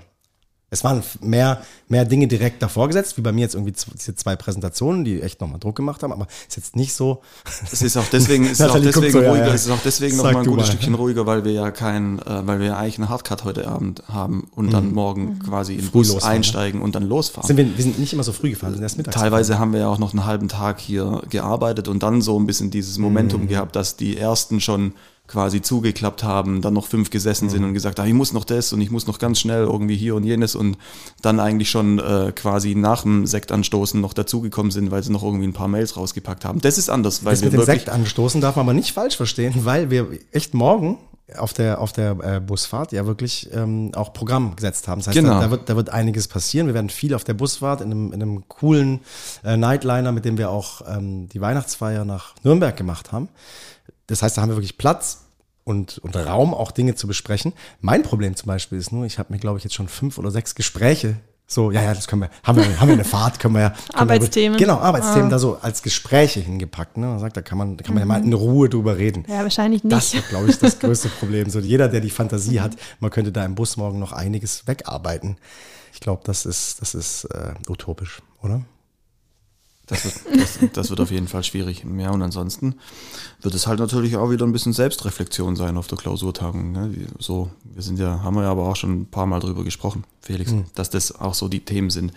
S1: Es waren mehr, mehr Dinge direkt davor gesetzt, wie bei mir jetzt irgendwie diese zwei Präsentationen, die echt nochmal Druck gemacht haben, aber ist jetzt nicht so.
S3: Es ist auch deswegen, ist auch deswegen so, ruhiger, ja, ja. es ist auch deswegen nochmal ein gutes mal. Stückchen ruhiger, weil wir ja kein, äh, weil wir ja eigentlich einen Hardcut heute Abend haben und mhm. dann morgen mhm. quasi in den Bus losfahren, einsteigen ne? und dann losfahren.
S1: Sind wir, wir sind nicht immer so früh gefahren, wir sind erst mittags.
S3: Teilweise haben wir ja auch noch einen halben Tag hier gearbeitet und dann so ein bisschen dieses Momentum mhm. gehabt, dass die ersten schon quasi zugeklappt haben, dann noch fünf gesessen mhm. sind und gesagt, ah, ich muss noch das und ich muss noch ganz schnell irgendwie hier und jenes und dann eigentlich schon äh, quasi nach dem Sektanstoßen noch dazugekommen sind, weil sie noch irgendwie ein paar Mails rausgepackt haben. Das ist anders, weil
S1: das wir mit dem Sektanstoßen darf man aber nicht falsch verstehen, weil wir echt morgen auf der, auf der äh, Busfahrt ja wirklich ähm, auch Programm gesetzt haben. Das heißt,
S3: genau.
S1: da, da, wird, da wird einiges passieren. Wir werden viel auf der Busfahrt in einem, in einem coolen äh, Nightliner, mit dem wir auch ähm, die Weihnachtsfeier nach Nürnberg gemacht haben. Das heißt, da haben wir wirklich Platz und, und Raum, auch Dinge zu besprechen. Mein Problem zum Beispiel ist nur, ich habe mir, glaube ich, jetzt schon fünf oder sechs Gespräche so, ja, ja, das können wir, haben wir, haben wir eine Fahrt, können wir ja.
S2: Arbeitsthemen.
S1: Genau, Arbeitsthemen ah. da so als Gespräche hingepackt. Ne? Man sagt, da kann man, da kann man mhm. ja mal in Ruhe drüber reden.
S2: Ja, wahrscheinlich nicht.
S1: Das ist, glaube ich, das größte Problem. So, jeder, der die Fantasie hat, man könnte da im Bus morgen noch einiges wegarbeiten. Ich glaube, das ist, das ist äh, utopisch, oder?
S3: Das wird, das, das wird auf jeden Fall schwierig. Ja, und ansonsten wird es halt natürlich auch wieder ein bisschen Selbstreflexion sein auf der Klausurtagung. Ne? So, wir sind ja, haben wir ja aber auch schon ein paar Mal drüber gesprochen, Felix, mhm. dass das auch so die Themen sind.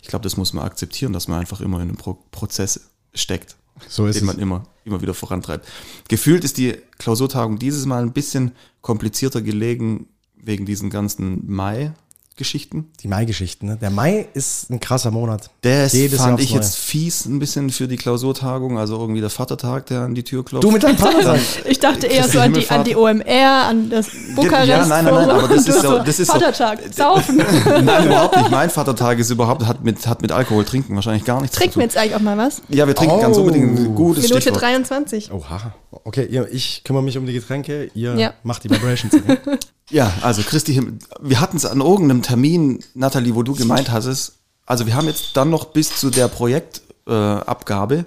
S3: Ich glaube, das muss man akzeptieren, dass man einfach immer in einem Pro Prozess steckt,
S1: so
S3: den man immer, immer wieder vorantreibt. Gefühlt ist die Klausurtagung dieses Mal ein bisschen komplizierter gelegen wegen diesen ganzen Mai Geschichten.
S1: Die Mai-Geschichten, ne? Der Mai ist ein krasser Monat.
S3: Der fand ich jetzt fies ein bisschen für die Klausurtagung, also irgendwie der Vatertag, der an die Tür klopft.
S1: Du mit deinem Vatertag?
S2: ich dachte eher so an die, an die OMR, an das Bukarest. Ja,
S3: nein, nein, nein, aber das ist so, das ist
S2: Vatertag,
S3: so,
S2: saufen.
S3: nein, überhaupt nicht. Mein Vatertag ist überhaupt, hat mit, hat mit Alkohol trinken wahrscheinlich gar nichts
S2: Trinken wir jetzt eigentlich auch mal was?
S3: Ja, wir trinken oh. ganz unbedingt ein gutes
S2: Minute
S3: Stichwort.
S2: 23.
S1: Oha. Okay, ihr, ich kümmere mich um die Getränke, ihr ja. macht die Vibrations.
S3: Ja, also Christi Himmel, wir hatten es an irgendeinem Termin, Nathalie, wo du gemeint hast, also wir haben jetzt dann noch bis zu der Projektabgabe äh,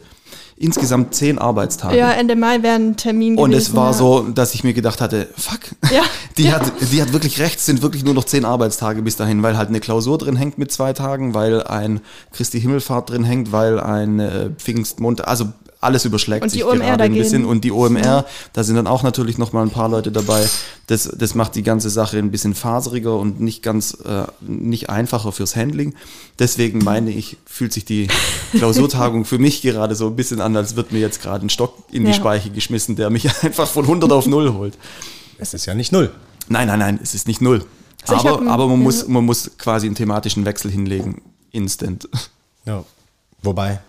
S3: insgesamt zehn Arbeitstage.
S2: Ja, Ende Mai wäre ein Termin
S3: gewesen.
S2: Und
S3: es war ja. so, dass ich mir gedacht hatte, fuck,
S2: ja,
S3: die,
S2: ja.
S3: Hat, die hat wirklich recht, sind wirklich nur noch zehn Arbeitstage bis dahin, weil halt eine Klausur drin hängt mit zwei Tagen, weil ein Christi Himmelfahrt drin hängt, weil ein äh, Pfingstmond, also alles überschlägt sich gerade ein bisschen. Und die OMR, ja. da sind dann auch natürlich noch mal ein paar Leute dabei. Das, das macht die ganze Sache ein bisschen faseriger und nicht ganz, äh, nicht einfacher fürs Handling. Deswegen meine ich, fühlt sich die Klausurtagung für mich gerade so ein bisschen an, als wird mir jetzt gerade ein Stock in die ja. Speiche geschmissen, der mich einfach von 100 auf 0 holt.
S1: Es ist ja nicht null.
S3: Nein, nein, nein, es ist nicht null.
S2: Also ich
S3: aber
S2: hab-
S3: aber man,
S2: ja.
S3: muss, man muss quasi einen thematischen Wechsel hinlegen. Instant.
S1: Ja. Wobei,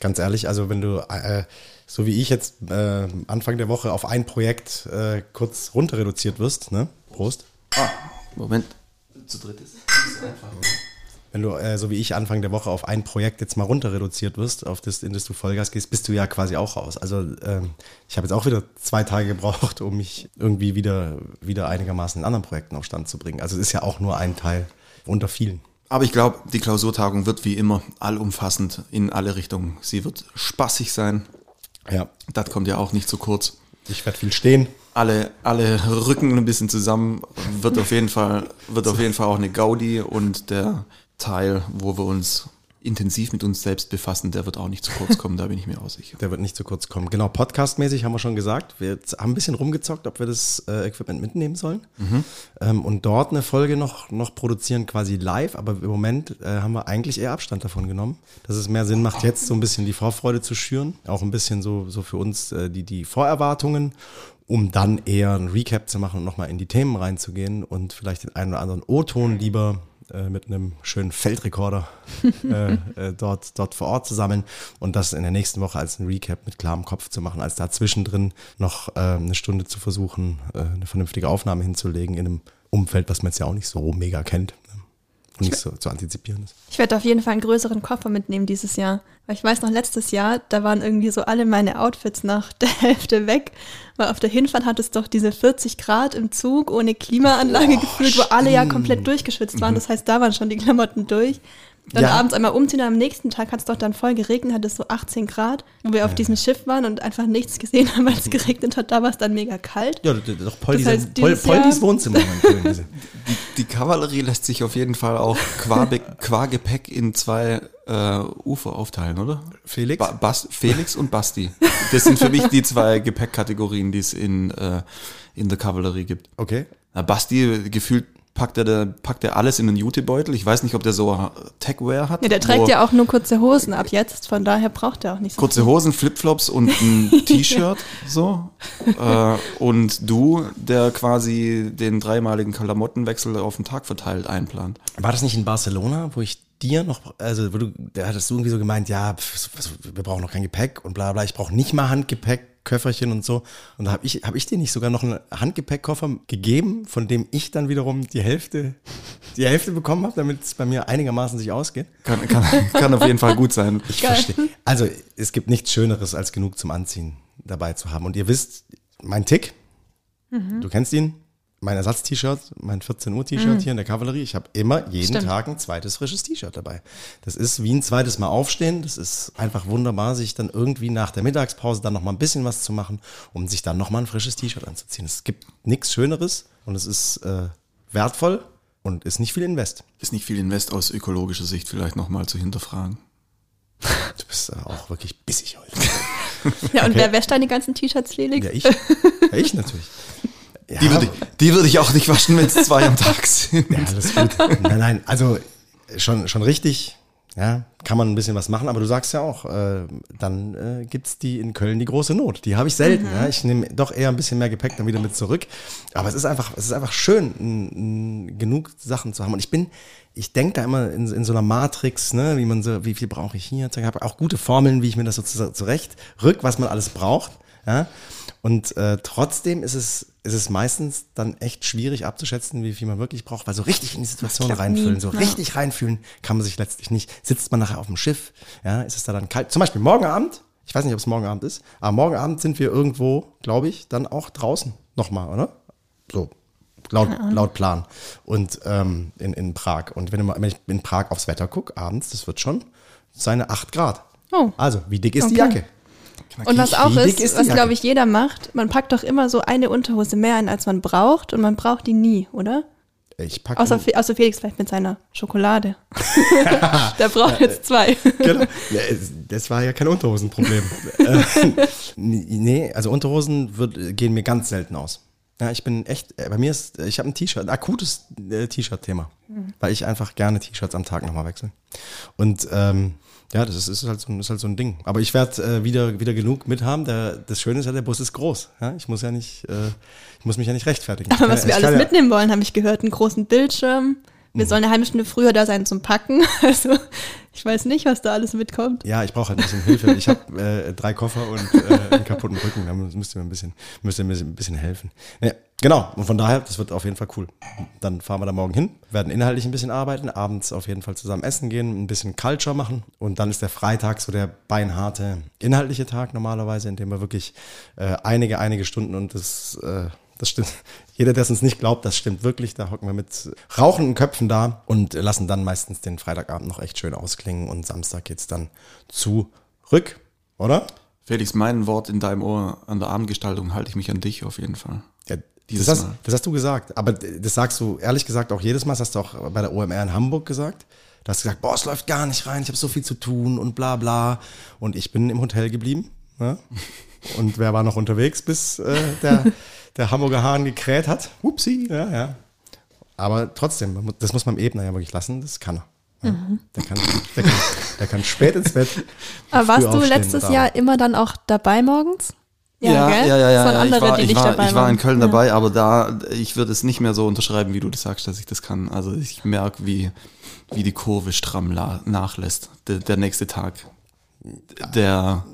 S1: ganz ehrlich, also wenn du, äh, so wie ich jetzt äh, Anfang der Woche auf ein Projekt äh, kurz runter reduziert wirst, ne? Prost.
S3: Moment. Zu dritt ist
S1: Wenn du, äh, so wie ich Anfang der Woche auf ein Projekt jetzt mal runter reduziert wirst, auf das, in das du Vollgas gehst, bist du ja quasi auch raus. Also ähm, ich habe jetzt auch wieder zwei Tage gebraucht, um mich irgendwie wieder, wieder einigermaßen in anderen Projekten auf Stand zu bringen. Also es ist ja auch nur ein Teil unter vielen.
S3: Aber ich glaube, die Klausurtagung wird wie immer allumfassend in alle Richtungen. Sie wird spaßig sein.
S1: Ja,
S3: Das kommt ja auch nicht zu kurz.
S1: ich werde viel stehen.
S3: Alle, alle rücken ein bisschen zusammen. Wird auf jeden Fall, wird auf jeden Fall auch eine Gaudi und der Teil, wo wir uns intensiv mit uns selbst befassen, der wird auch nicht zu kurz kommen, da bin ich mir auch sicher.
S1: Der wird nicht zu kurz kommen. Genau, podcastmäßig haben wir schon gesagt. Wir haben ein bisschen rumgezockt, ob wir das äh, Equipment mitnehmen sollen. Ähm, und dort eine Folge noch, noch produzieren, quasi live. Aber im Moment äh, haben wir eigentlich eher Abstand davon genommen. Dass es mehr Sinn macht, jetzt so ein bisschen die Vorfreude zu schüren. Auch ein bisschen so, so für uns äh, die, die Vorerwartungen, um dann eher ein Recap zu machen und nochmal in die Themen reinzugehen und vielleicht den einen oder anderen O-Ton lieber äh, mit einem schönen Feldrekorder äh, äh, dort, dort vor Ort zu sammeln und das in der nächsten Woche als ein Recap mit klarem Kopf zu machen, als da zwischendrin noch äh, eine Stunde zu versuchen, äh, eine vernünftige Aufnahme hinzulegen in einem Umfeld, was man jetzt ja auch nicht so mega kennt nicht so zu antizipieren ist.
S2: Ich werde auf jeden Fall einen größeren Koffer mitnehmen dieses Jahr. Weil ich weiß noch, letztes Jahr, da waren irgendwie so alle meine Outfits nach der Hälfte weg. Weil auf der Hinfahrt hat es doch diese 40 Grad im Zug ohne Klimaanlage gefühlt, wo alle ja komplett durchgeschwitzt waren. Das heißt, da waren schon die Klamotten durch. Dann
S1: Ja.
S2: abends einmal umziehen und am nächsten Tag hat es doch dann voll geregnet, hat es so 18 Grad, wo wir auf diesem Schiff waren und einfach nichts gesehen haben, weil es geregnet hat. Da war es dann mega kalt.
S1: Ja, doch Poldis,
S2: Das heißt,
S1: Pol, Poldis Wohnzimmer. mein König.
S3: Die, die Kavallerie lässt sich auf jeden Fall auch qua, qua Gepäck in zwei äh, Ufer aufteilen, oder?
S1: Felix?
S3: Ba Bas Felix und Basti. Das sind für mich die zwei Gepäckkategorien, die es in, äh, in der Kavallerie gibt.
S1: Okay.
S3: Na, Basti gefühlt packt er, da- packt er alles in einen Jutebeutel. Ich weiß nicht, ob der so Techwear hat.
S2: Ja, der trägt ja auch nur kurze Hosen ab jetzt, von daher braucht er auch nicht so
S3: Kurze Hosen, Flipflops und ein T-Shirt so. Äh, und du, der quasi den dreimaligen Klamottenwechsel auf den Tag verteilt einplant.
S1: War das nicht in Barcelona, wo ich dir noch, also wo du, da hattest du irgendwie so gemeint, ja, pf, wir brauchen noch kein Gepäck und bla bla, ich brauche nicht mal Handgepäck, Köfferchen und so. Und da habe ich, hab ich dir nicht sogar noch einen Handgepäckkoffer gegeben, von dem ich dann wiederum die Hälfte, die Hälfte bekommen habe, damit es bei mir einigermaßen sich ausgeht.
S3: Kann, kann, kann auf jeden Fall gut sein.
S1: Ich
S2: Geil.
S1: verstehe. Also es gibt nichts Schöneres, als genug zum Anziehen dabei zu haben. Und ihr wisst, mein Tick, du kennst ihn, mein Ersatz-T-Shirt, mein 14 Uhr T-Shirt hier in der Kavallerie. Ich habe immer jeden
S2: Stimmt.
S1: Tag ein zweites frisches T-Shirt dabei. Das ist wie ein zweites Mal aufstehen. Das ist einfach wunderbar, sich dann irgendwie nach der Mittagspause dann noch mal ein bisschen was zu machen, um sich dann noch mal ein frisches T-Shirt anzuziehen. Es gibt nichts Schöneres und es ist äh, wertvoll und ist nicht viel Invest.
S3: Ist nicht viel Invest aus ökologischer Sicht vielleicht nochmal zu hinterfragen.
S1: Du bist äh, auch wirklich bissig heute.
S2: Ja, und wer wäscht deine ganzen T-Shirts, Felix?
S1: Ja, ich. Ja, ich natürlich. Ja,
S3: Die würde ich, die würde ich auch nicht waschen, wenn es zwei am Tag sind.
S1: ja, alles gut. Nein, nein, also schon, schon richtig. Ja, kann man ein bisschen was machen, aber du sagst ja auch, äh, dann äh, gibt's die in Köln die große Not. Die habe ich selten. Ja. Ich nehme doch eher ein bisschen mehr Gepäck dann wieder mit zurück. Aber es ist einfach, es ist einfach schön, n, n, genug Sachen zu haben. Und ich bin, ich denke da immer in, in so einer Matrix, ne, wie man so, wie viel brauche ich hier? Ich habe auch gute Formeln, wie ich mir das so zu- zurecht rück, was man alles braucht. Ja. Und äh, trotzdem ist es, ist es meistens dann echt schwierig abzuschätzen, wie viel man wirklich braucht, weil so richtig in die Situation reinfühlen,
S2: nie.
S1: so
S2: Ja.
S1: richtig reinfühlen kann man sich letztlich nicht. Sitzt man nachher auf dem Schiff, ja, ist es da dann kalt. Zum Beispiel morgen Abend, ich weiß nicht, ob es morgen Abend ist, aber morgen Abend sind wir irgendwo, glaube ich, dann auch draußen nochmal, oder? So, laut, laut Plan. Und ähm, in, in Prag. Und wenn, du mal, wenn ich in Prag aufs Wetter gucke, abends, das wird schon seine 8 Grad.
S2: Oh.
S1: Also, wie dick ist die
S2: Okay.
S1: Jacke?
S2: Und was auch ist,
S1: ist
S2: was glaube ich jeder macht, man packt doch immer so eine Unterhose mehr ein, als man braucht und man braucht die nie, oder?
S1: Ich packe
S2: Außer, außer Felix vielleicht mit seiner Schokolade. Der braucht jetzt zwei.
S1: genau. Das war ja kein Unterhosenproblem. Äh, nee, also Unterhosen wird, gehen mir ganz selten aus. Ja, ich bin echt, äh, bei mir ist, ich habe ein T-Shirt, ein akutes äh, T-Shirt-Thema, weil ich einfach gerne T-Shirts am Tag nochmal wechsle. Und ähm, Ja, das ist, ist, halt, so, ist halt so ein Ding. Aber ich werde äh, wieder, wieder genug mithaben. Der, das Schöne ist ja, der Bus ist groß. Ja? Ich muss ja nicht, äh, ich muss mich ja nicht rechtfertigen.
S2: Aber was wir alles mitnehmen wollen, habe ich gehört. Einen großen Bildschirm. Wir sollen eine halbe Stunde früher da sein zum Packen. Also ich weiß nicht, was da alles mitkommt.
S1: Ja, ich brauche halt ein bisschen Hilfe. Ich habe äh, drei Koffer und äh, einen kaputten Rücken. Da müsst ihr mir ein bisschen, müsst ihr mir ein bisschen helfen. Ja, genau. Und von daher, das wird auf jeden Fall cool. Dann fahren wir da morgen hin, werden inhaltlich ein bisschen arbeiten, abends auf jeden Fall zusammen essen gehen, ein bisschen Culture machen. Und dann ist der Freitag so der beinharte inhaltliche Tag normalerweise, in dem wir wirklich äh, einige, einige Stunden und das äh, das stimmt. Jeder, der es uns nicht glaubt, das stimmt wirklich. Da hocken wir mit rauchenden Köpfen da und lassen dann meistens den Freitagabend noch echt schön ausklingen und Samstag geht's dann zurück, oder?
S3: Felix, mein Wort in deinem Ohr an der Abendgestaltung halte ich mich an dich auf jeden Fall.
S1: Ja,
S3: Dieses
S1: das, hast,
S3: Mal.
S1: das hast du gesagt. Aber das sagst du ehrlich gesagt auch jedes Mal. Das hast du auch bei der OMR in Hamburg gesagt. Du hast gesagt, boah, es läuft gar nicht rein, ich habe so viel zu tun und bla bla. Und ich bin im Hotel geblieben. Ne? Und wer war noch unterwegs, bis äh, der, der Hamburger Hahn gekräht hat? Upsi, ja, ja. Aber trotzdem, das muss man dem Ebner ja wirklich lassen, das kann er. Ja. Der, kann, der, kann, der kann spät ins Bett.
S2: Aber warst du letztes Jahr immer dann auch dabei morgens? gell?
S3: ja, ja, ja.
S2: Das waren
S3: ja.
S2: andere,
S3: ich war,
S2: die
S3: ich
S2: nicht
S3: war, ich war in. Köln
S2: Ja.
S3: dabei, aber da, ich würde es nicht mehr so unterschreiben, wie du das sagst, dass ich das kann. Also ich merke, wie, wie die Kurve stramm nachlässt. Der, der nächste Tag, der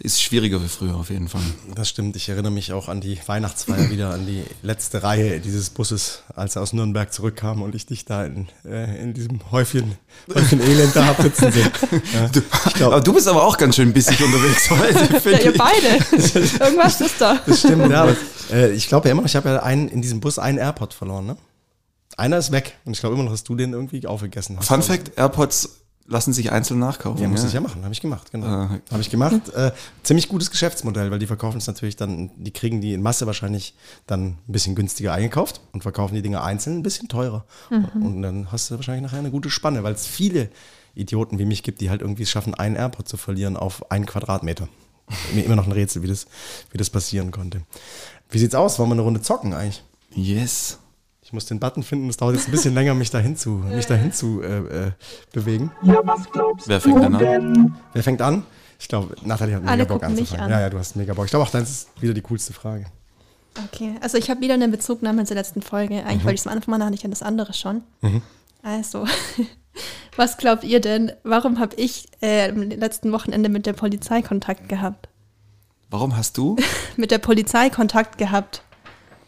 S3: ist schwieriger wie früher auf jeden Fall.
S1: Das stimmt, ich erinnere mich auch an die Weihnachtsfeier wieder, an die letzte Reihe dieses Busses, als er aus Nürnberg zurückkam und ich dich da in, äh, in diesem Häufchen, Häufchen Elend da hab sitzen sehen. Ja, glaub,
S3: Aber du bist aber auch ganz schön bissig unterwegs heute,
S2: Ja, ihr beide. Irgendwas ist da.
S1: das stimmt, ja. Aber, äh, ich glaube ja immer noch, ich habe ja einen, in diesem Bus einen AirPod verloren, ne? Einer ist weg und ich glaube immer noch, dass du den irgendwie aufgegessen hast.
S3: Fun Fact, AirPods lassen sich einzeln nachkaufen.
S1: Ja, muss
S3: ja.
S1: ich ja machen, habe ich gemacht, genau.
S3: Ah.
S1: Habe ich gemacht. Äh, ziemlich gutes Geschäftsmodell, weil die verkaufen es natürlich dann, die kriegen die in Masse wahrscheinlich dann ein bisschen günstiger eingekauft und verkaufen die Dinge einzeln ein bisschen teurer. Und dann hast du wahrscheinlich nachher eine gute Spanne, weil es viele Idioten wie mich gibt, die halt irgendwie es schaffen, einen AirPod zu verlieren auf einen Quadratmeter. Mir immer noch ein Rätsel, wie das, wie das passieren konnte. Wie sieht's aus? Wollen wir eine Runde zocken eigentlich?
S3: Yes.
S1: Ich muss den Button finden, es dauert jetzt ein bisschen länger, mich dahin zu, mich dahin zu äh, äh, bewegen.
S4: Ja, was glaubst
S3: Wer fängt denn
S4: du
S3: an?
S4: denn?
S1: Wer fängt an? Ich glaube, Nathalie hat mega
S2: Alle
S1: Bock
S2: gucken mich
S1: anzufangen.
S2: an.
S1: Ja, ja, du hast mega Bock. Ich glaube auch, deins ist wieder die coolste Frage.
S2: Okay, also ich habe wieder eine Bezugnahme zur letzten Folge.
S1: Mhm.
S2: Eigentlich wollte ich es am Anfang machen, hatte ich ja das andere schon. Also, was glaubt ihr denn, warum habe ich äh, am letzten Wochenende mit der Polizei Kontakt gehabt?
S3: Warum hast du?
S2: Mit der Polizei Kontakt gehabt.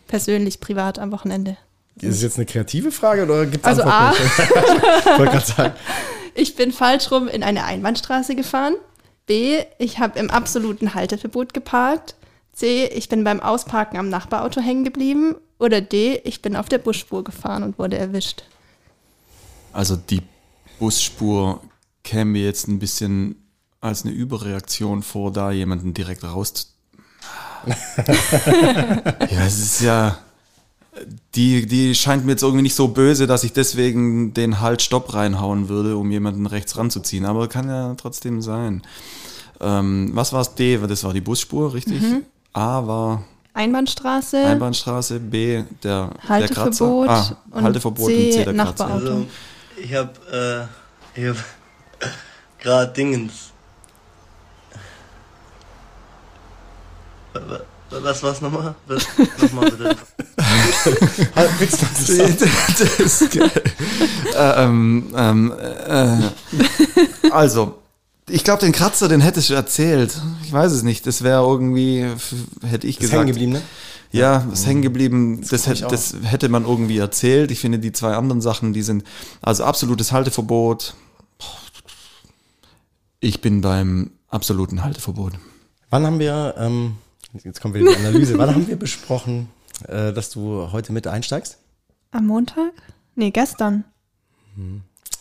S2: Persönlich, privat am Wochenende.
S1: Ist es jetzt eine kreative Frage oder gibt es
S2: Also A,
S1: Ich
S2: bin falsch rum in eine Einbahnstraße gefahren. B, ich habe im absoluten Halteverbot geparkt. C, ich bin beim Ausparken am Nachbarauto hängen geblieben. Oder D, ich bin auf der Busspur gefahren und wurde erwischt.
S3: Also die Busspur käme mir jetzt ein bisschen als eine Überreaktion vor, da jemanden direkt raus. ja, es ist ja. Die, die scheint mir jetzt irgendwie nicht so böse, dass ich deswegen den Halt-Stopp reinhauen würde, um jemanden rechts ranzuziehen. Aber kann ja trotzdem sein. Ähm, was war es? D, das war die Busspur, richtig? A war
S2: Einbahnstraße,
S3: Einbahnstraße, B der, der
S2: Halteverbot
S3: Kratzer. Ah,
S2: und
S3: Halteverbot
S2: C,
S3: und C der Kratzer.
S2: Nachbarauto.
S5: Also, ich hab, äh, ich hab gerade Dingens. Wa- wa- Was war's nochmal? Was, nochmal bitte.
S1: Halt, willst du das
S3: das ist geil. äh, ähm, ähm, äh, also, ich glaube, den Kratzer, den hättest du erzählt. Ich weiß es nicht. Das wäre irgendwie, hätte ich
S1: Ist
S3: gesagt.
S1: hängen geblieben, ne?
S3: Ja, ist hängen geblieben. Das,
S1: ich
S3: hätte, das hätte man irgendwie erzählt. Ich finde, die zwei anderen Sachen, die sind, also absolutes Halteverbot. Ich bin beim absoluten Halteverbot.
S1: Wann haben wir, ähm, jetzt kommt wieder die Analyse, wann haben wir besprochen, äh, dass du heute mit einsteigst?
S2: Am Montag? Nee, gestern.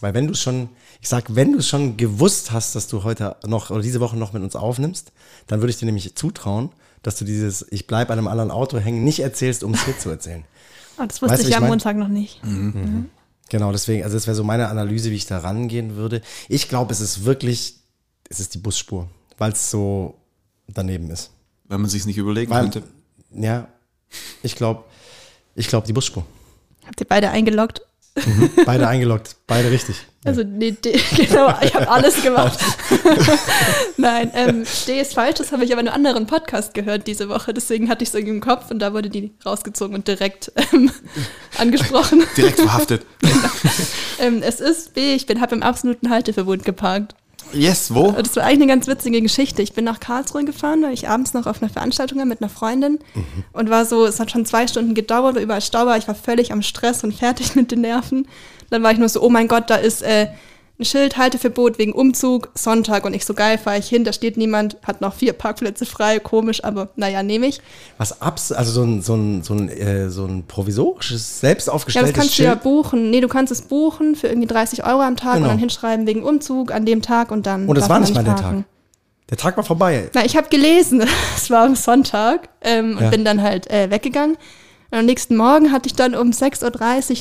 S1: Weil wenn du schon, ich sag, wenn du schon gewusst hast, dass du heute noch oder diese Woche noch mit uns aufnimmst, dann würde ich dir nämlich zutrauen, dass du dieses Ich bleib an einem anderen Auto hängen nicht erzählst, um es hier zu erzählen.
S2: Oh, das wusste
S1: Weißt
S2: ich ja am
S1: mein-
S2: Montag noch nicht.
S1: Genau, deswegen, also das wäre so meine Analyse, wie ich da rangehen würde. Ich glaube, es ist wirklich, es ist die Busspur, weil es so daneben ist.
S3: Wenn man sich nicht überlegen
S1: Weil,
S3: könnte.
S1: ja, ich glaube, ich glaube die Busspur.
S2: Habt ihr beide eingeloggt?
S1: Beide eingeloggt, beide richtig.
S2: Also nee, D, genau, ich habe alles gemacht. Nein, ähm, D ist falsch, das habe ich aber in einem anderen Podcast gehört diese Woche, deswegen hatte ich es irgendwie im Kopf und da wurde die rausgezogen und direkt ähm, angesprochen.
S3: Direkt verhaftet.
S2: ähm, es ist B, ich bin habe im absoluten Halteverbot geparkt.
S3: Yes, wo?
S2: Das war eigentlich eine ganz witzige Geschichte. Ich bin nach Karlsruhe gefahren, weil ich abends noch auf einer Veranstaltung war mit einer Freundin und war so, es hat schon zwei Stunden gedauert, war überall Stau war, ich war völlig am Stress und fertig mit den Nerven. Dann war ich nur so, oh mein Gott, da ist äh, ein Schild, Halteverbot wegen Umzug, Sonntag und ich so geil, fahre ich hin, da steht niemand, hat noch vier Parkplätze frei, komisch, aber naja, nehme ich.
S1: Was abs, also so ein, so ein, so ein, äh, so ein provisorisches, selbst
S2: Ja, das
S1: aufgestelltes
S2: kannst du ja
S1: Schild.
S2: buchen. Nee, du kannst es buchen für irgendwie 30 Euro am Tag
S1: Genau.
S2: und dann hinschreiben wegen Umzug an dem Tag und dann.
S1: Und es
S2: darf
S1: war nicht mal der. Tag. Der Tag war vorbei.
S2: Na, ich habe gelesen, es war am Sonntag ähm, und
S1: Ja.
S2: bin dann halt äh, weggegangen. Und am nächsten Morgen hatte ich dann um 6.30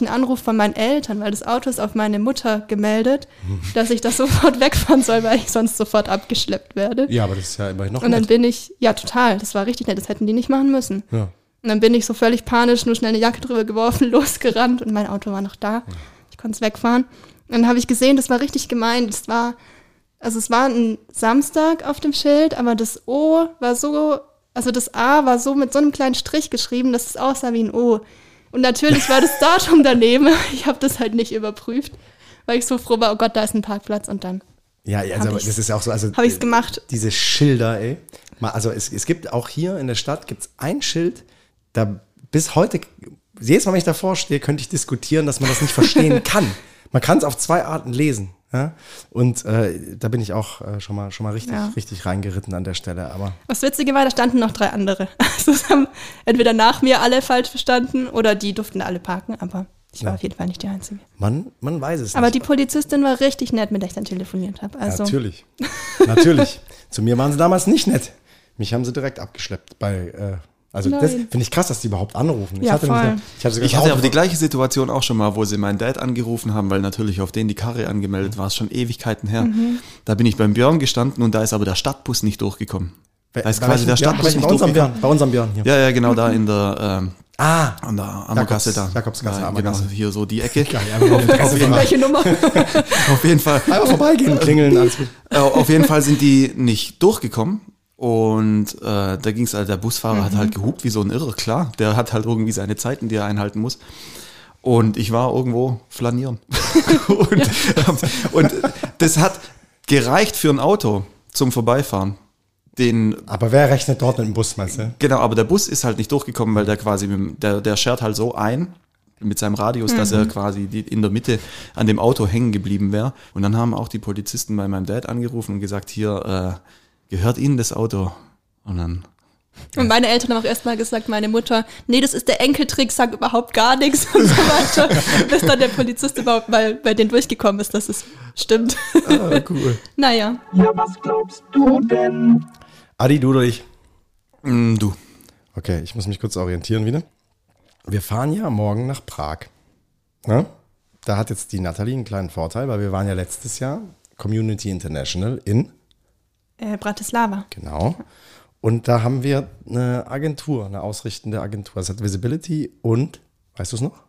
S2: Uhr einen Anruf von meinen Eltern, weil das Auto ist auf meine Mutter gemeldet,
S1: Mhm.
S2: dass ich das sofort wegfahren soll, weil ich sonst sofort abgeschleppt werde.
S1: Ja, aber das ist ja immerhin noch
S2: Und dann
S1: nett.
S2: bin ich, ja total, das war richtig nett, das hätten die nicht machen müssen.
S1: Ja.
S2: Und dann bin ich so völlig panisch, nur schnell eine Jacke drüber geworfen, losgerannt und mein Auto war noch da. Ich konnte es wegfahren. Und dann habe ich gesehen, das war richtig gemein. Das war, also es war ein Samstag auf dem Schild, aber das O war so, also das A war so mit so einem kleinen Strich geschrieben, dass es aussah wie ein O. Und natürlich war das Datum daneben. Ich habe das halt nicht überprüft, weil ich so froh war, oh Gott, da ist ein Parkplatz und dann
S1: Ja, also das ist ja auch so. Also,
S2: habe ich es gemacht.
S1: Diese Schilder, ey. Mal, Also es, es gibt auch hier in der Stadt gibt's ein Schild, da bis heute, jedes Mal, wenn ich davor stehe, könnte ich diskutieren, dass man das nicht verstehen kann. Man kann es auf zwei Arten lesen. Ja? Und äh, da bin ich auch äh, schon mal schon mal richtig,
S2: Ja.
S1: richtig reingeritten an der Stelle. Aber
S2: Was Witzige war, da standen noch drei andere. Also es haben entweder nach mir alle falsch verstanden oder die durften alle parken, aber ich war
S1: Ja.
S2: auf jeden Fall nicht die Einzige.
S1: man, man weiß es
S2: Aber
S1: nicht.
S2: die Polizistin war richtig nett, mit der ich dann telefoniert habe. Also
S1: Natürlich. Natürlich. Zu mir waren sie damals nicht nett. Mich haben sie direkt abgeschleppt bei. Äh, also das
S2: Nein.
S1: finde ich krass, dass die überhaupt anrufen.
S2: Ja,
S1: hatte
S2: voll.
S1: nämlich- ich hatte,
S3: Ich
S1: das
S3: hatte aber die gleiche Situation auch schon mal, wo sie meinen Dad angerufen haben, weil natürlich auf den die Karre angemeldet war, ist schon Ewigkeiten her.
S2: Mhm.
S3: Da bin ich beim Björn gestanden und da ist aber der Stadtbus nicht durchgekommen. Da ist
S1: Bei
S3: quasi der
S1: ja,
S3: Stadtbus
S1: bei,
S3: nicht
S1: bei unserem
S3: durchgekommen.
S1: Björn, bei unserem Björn hier.
S3: Ja, ja, genau da in der, ähm,
S1: Ah,
S3: an der Ammergasse da.
S1: Jakobsgasse,
S3: ja. Genau, hier so die Ecke.
S1: geil. Auf von-
S2: welche Nummer?
S3: Auf jeden Fall.
S1: Einfach vorbeigehen, klingeln, alles gut.
S3: Äh, auf jeden Fall sind die nicht durchgekommen. Und äh, da ging es halt, der Busfahrer hat halt gehupt wie so ein Irrer, klar. Der hat halt irgendwie seine Zeiten, die er einhalten muss. Und ich war irgendwo flanieren. und, und das hat gereicht für ein Auto zum Vorbeifahren. Den,
S1: Aber wer rechnet dort mit dem Bus, meinst du?
S3: genau, aber der Bus ist halt nicht durchgekommen, weil der quasi, mit, dem- der, der schert halt so ein mit seinem Radius, dass er quasi die, in der Mitte an dem Auto hängen geblieben wäre. Und dann haben auch die Polizisten bei meinem Dad angerufen und gesagt, hier, äh, gehört Ihnen das Auto? Und dann,
S2: Und meine Eltern haben auch erstmal gesagt, meine Mutter, nee, das ist der Enkeltrick, sag überhaupt gar nichts und so weiter. Bis dann der Polizist überhaupt mal bei denen durchgekommen ist, dass es stimmt.
S1: Ah, cool.
S2: naja.
S4: Ja, was glaubst du denn?
S1: Adi, du oder ich?
S3: mm, du.
S1: Okay, ich muss mich kurz orientieren wieder. Wir fahren ja morgen nach Prag. Ne? Da hat jetzt die Nathalie einen kleinen Vorteil, weil wir waren ja letztes Jahr Community International in,
S2: Äh, Bratislava.
S1: genau. Und da haben wir eine Agentur, eine ausrichtende Agentur. Das hat Visibility und, weißt du es noch?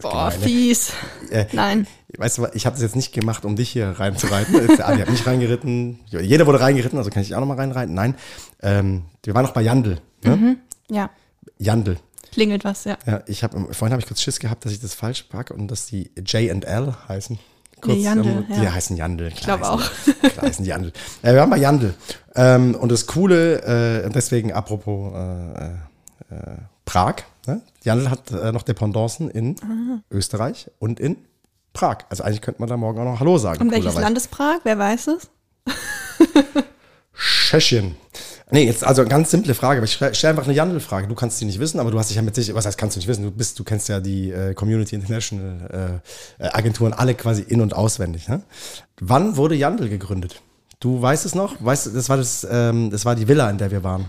S2: Boah,
S1: gemein, ne?
S2: fies.
S1: Äh,
S2: Nein.
S1: Weißt du, was, ich habe das jetzt nicht gemacht, um dich hier reinzureiten. Jetzt, Adi hat mich reingeritten. Jeder wurde reingeritten, also kann ich auch nochmal reinreiten. Nein, ähm, wir waren noch bei Jandl. Ne?
S2: Ja,
S1: Jandl.
S2: klingelt was, ja.
S1: Ja, ich habe vorhin habe ich kurz Schiss gehabt, dass ich das falsch packe und dass die J&L heißen. Kurz,
S2: Nee, Jandl,
S1: ähm, die
S2: ja.
S1: heißen Jandl.
S2: Ich glaube
S1: auch. Klar heißen die Jandl. Äh, wir waren bei Jandl. Ähm, und das Coole, äh, deswegen apropos äh, äh, Prag. Ne? Jandl hat äh, noch Dependancen in
S2: Ah.
S1: Österreich und in Prag. Also eigentlich könnte man da morgen auch noch Hallo sagen.
S2: Und welches. Land ist Prag? Wer weiß es?
S1: Tschechien. Nee, jetzt also eine ganz simple Frage, aber ich stelle einfach eine Jandl-Frage. Du kannst die nicht wissen, aber du hast dich ja mit sich, was heißt, kannst du nicht wissen? Du bist, du kennst ja die äh, Community International äh, äh, Agenturen alle quasi in- und auswendig. Ne? Wann wurde Jandl gegründet? Du weißt es noch? Weißt du, das war das, ähm, das war die Villa, in der wir waren.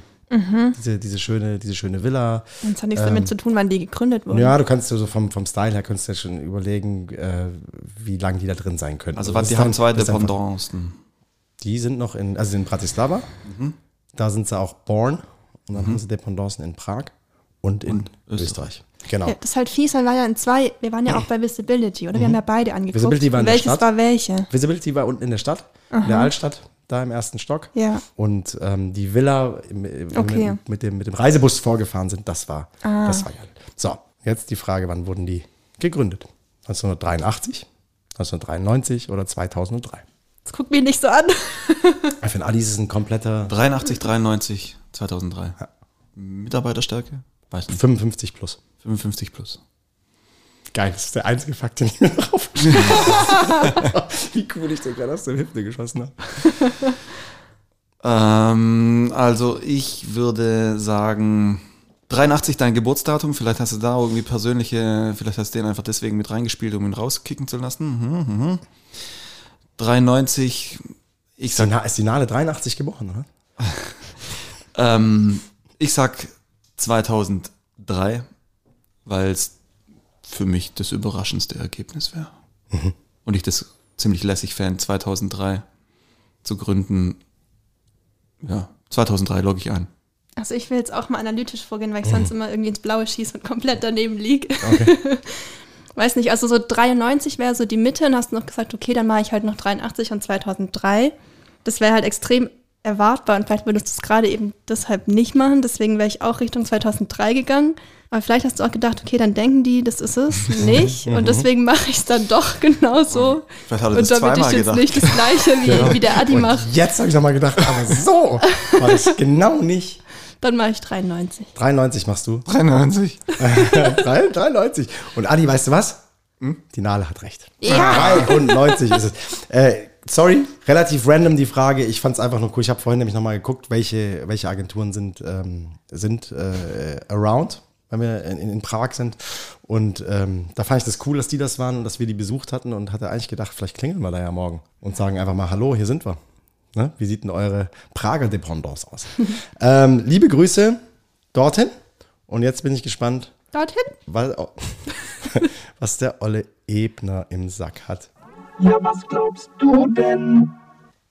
S1: Diese, diese schöne, diese schöne Villa.
S2: Das hat nichts damit zu tun, wann die gegründet wurden.
S1: Ähm, Ja, du kannst so vom, vom Style her kannst du ja schon überlegen, äh, wie lange die da drin sein könnten.
S3: Also was, die haben zwei Dependancen.
S1: die sind noch in, also in Bratislava. Da sind sie auch born. Und dann haben sie Dependancen in Prag. und in
S3: Und
S1: Österreich.
S3: Österreich.
S1: Genau.
S2: Ja, das ist halt fies, weil wir ja in zwei, wir waren ja auch bei Visibility, oder? Wir haben ja beide angeguckt.
S1: Visibility war in
S2: Und
S1: der
S2: welches
S1: Stadt.
S2: war welche?
S1: Visibility war unten in der Stadt, in der Altstadt, da im ersten Stock.
S2: Ja.
S1: Und ähm, die Villa, im, im,
S2: Okay.
S1: mit, mit, dem, mit dem Reisebus vorgefahren sind, das war, das war geil. So, jetzt die Frage, wann wurden die gegründet? 1983, 1993 oder 2003?
S2: Das guckt mich nicht so an.
S1: Für den Adi ist ein kompletter
S3: 83, 93, 2003. Mitarbeiterstärke? Weiß nicht.
S1: 55 plus.
S3: 55 plus.
S1: Geil, das ist der einzige Fakt, den ich mir drauf habe. Wie cool ich den gerade aus der Hüfte geschossen habe.
S3: Ähm, also ich würde sagen 83 dein Geburtsdatum. Vielleicht hast du da irgendwie persönliche, vielleicht hast du den einfach deswegen mit reingespielt, um ihn rauskicken zu lassen. Mhm, mhm. 93, ich sag,
S1: Ist die Nale 83 geboren, oder?
S3: ähm, ich sag 2003, weil es für mich das überraschendste Ergebnis wäre. Und ich das ziemlich lässig fände, 2003 zu gründen. Ja, 2003 logge ich ein.
S2: Also ich will jetzt auch mal analytisch vorgehen, weil ich sonst immer irgendwie ins Blaue schieße und komplett daneben liege. Weiß nicht, also so 93 wäre so die Mitte und hast noch gesagt, okay, dann mache ich halt noch 83 und 2003. Das wäre halt extrem erwartbar und vielleicht würdest du es gerade eben deshalb nicht machen. Deswegen wäre ich auch Richtung 2003 gegangen. Aber vielleicht hast du auch gedacht, okay, dann denken die, das ist es nicht. und deswegen mache ich es dann doch genauso.
S3: Vielleicht hat er
S2: Und
S3: das
S2: damit ich jetzt
S3: gedacht.
S2: nicht das Gleiche wie, wie der Adi macht,
S1: Jetzt habe ich nochmal gedacht, aber so war das genau nicht.
S2: Dann mache ich 93.
S1: 93 machst du.
S3: 93.
S1: 93. Und Adi, weißt du was? Die Nale hat recht.
S2: Ja.
S1: 93 ist es. Äh, sorry, relativ random die Frage. Ich fand es einfach nur cool. Ich habe vorhin nämlich nochmal geguckt, welche, welche Agenturen sind, ähm, sind äh, around, wenn wir in, in Prag sind. Und ähm, da fand ich das cool, dass die das waren und dass wir die besucht hatten und hatte eigentlich gedacht, vielleicht klingeln wir da ja morgen und sagen einfach mal, hallo, hier sind wir. Ne? Wie sieht denn eure Prager Dependance aus? ähm, liebe Grüße dorthin. Und jetzt bin ich gespannt,
S2: Dorthin?
S1: weil, was der Olle Ebner im Sack hat.
S4: Ja, was glaubst du denn?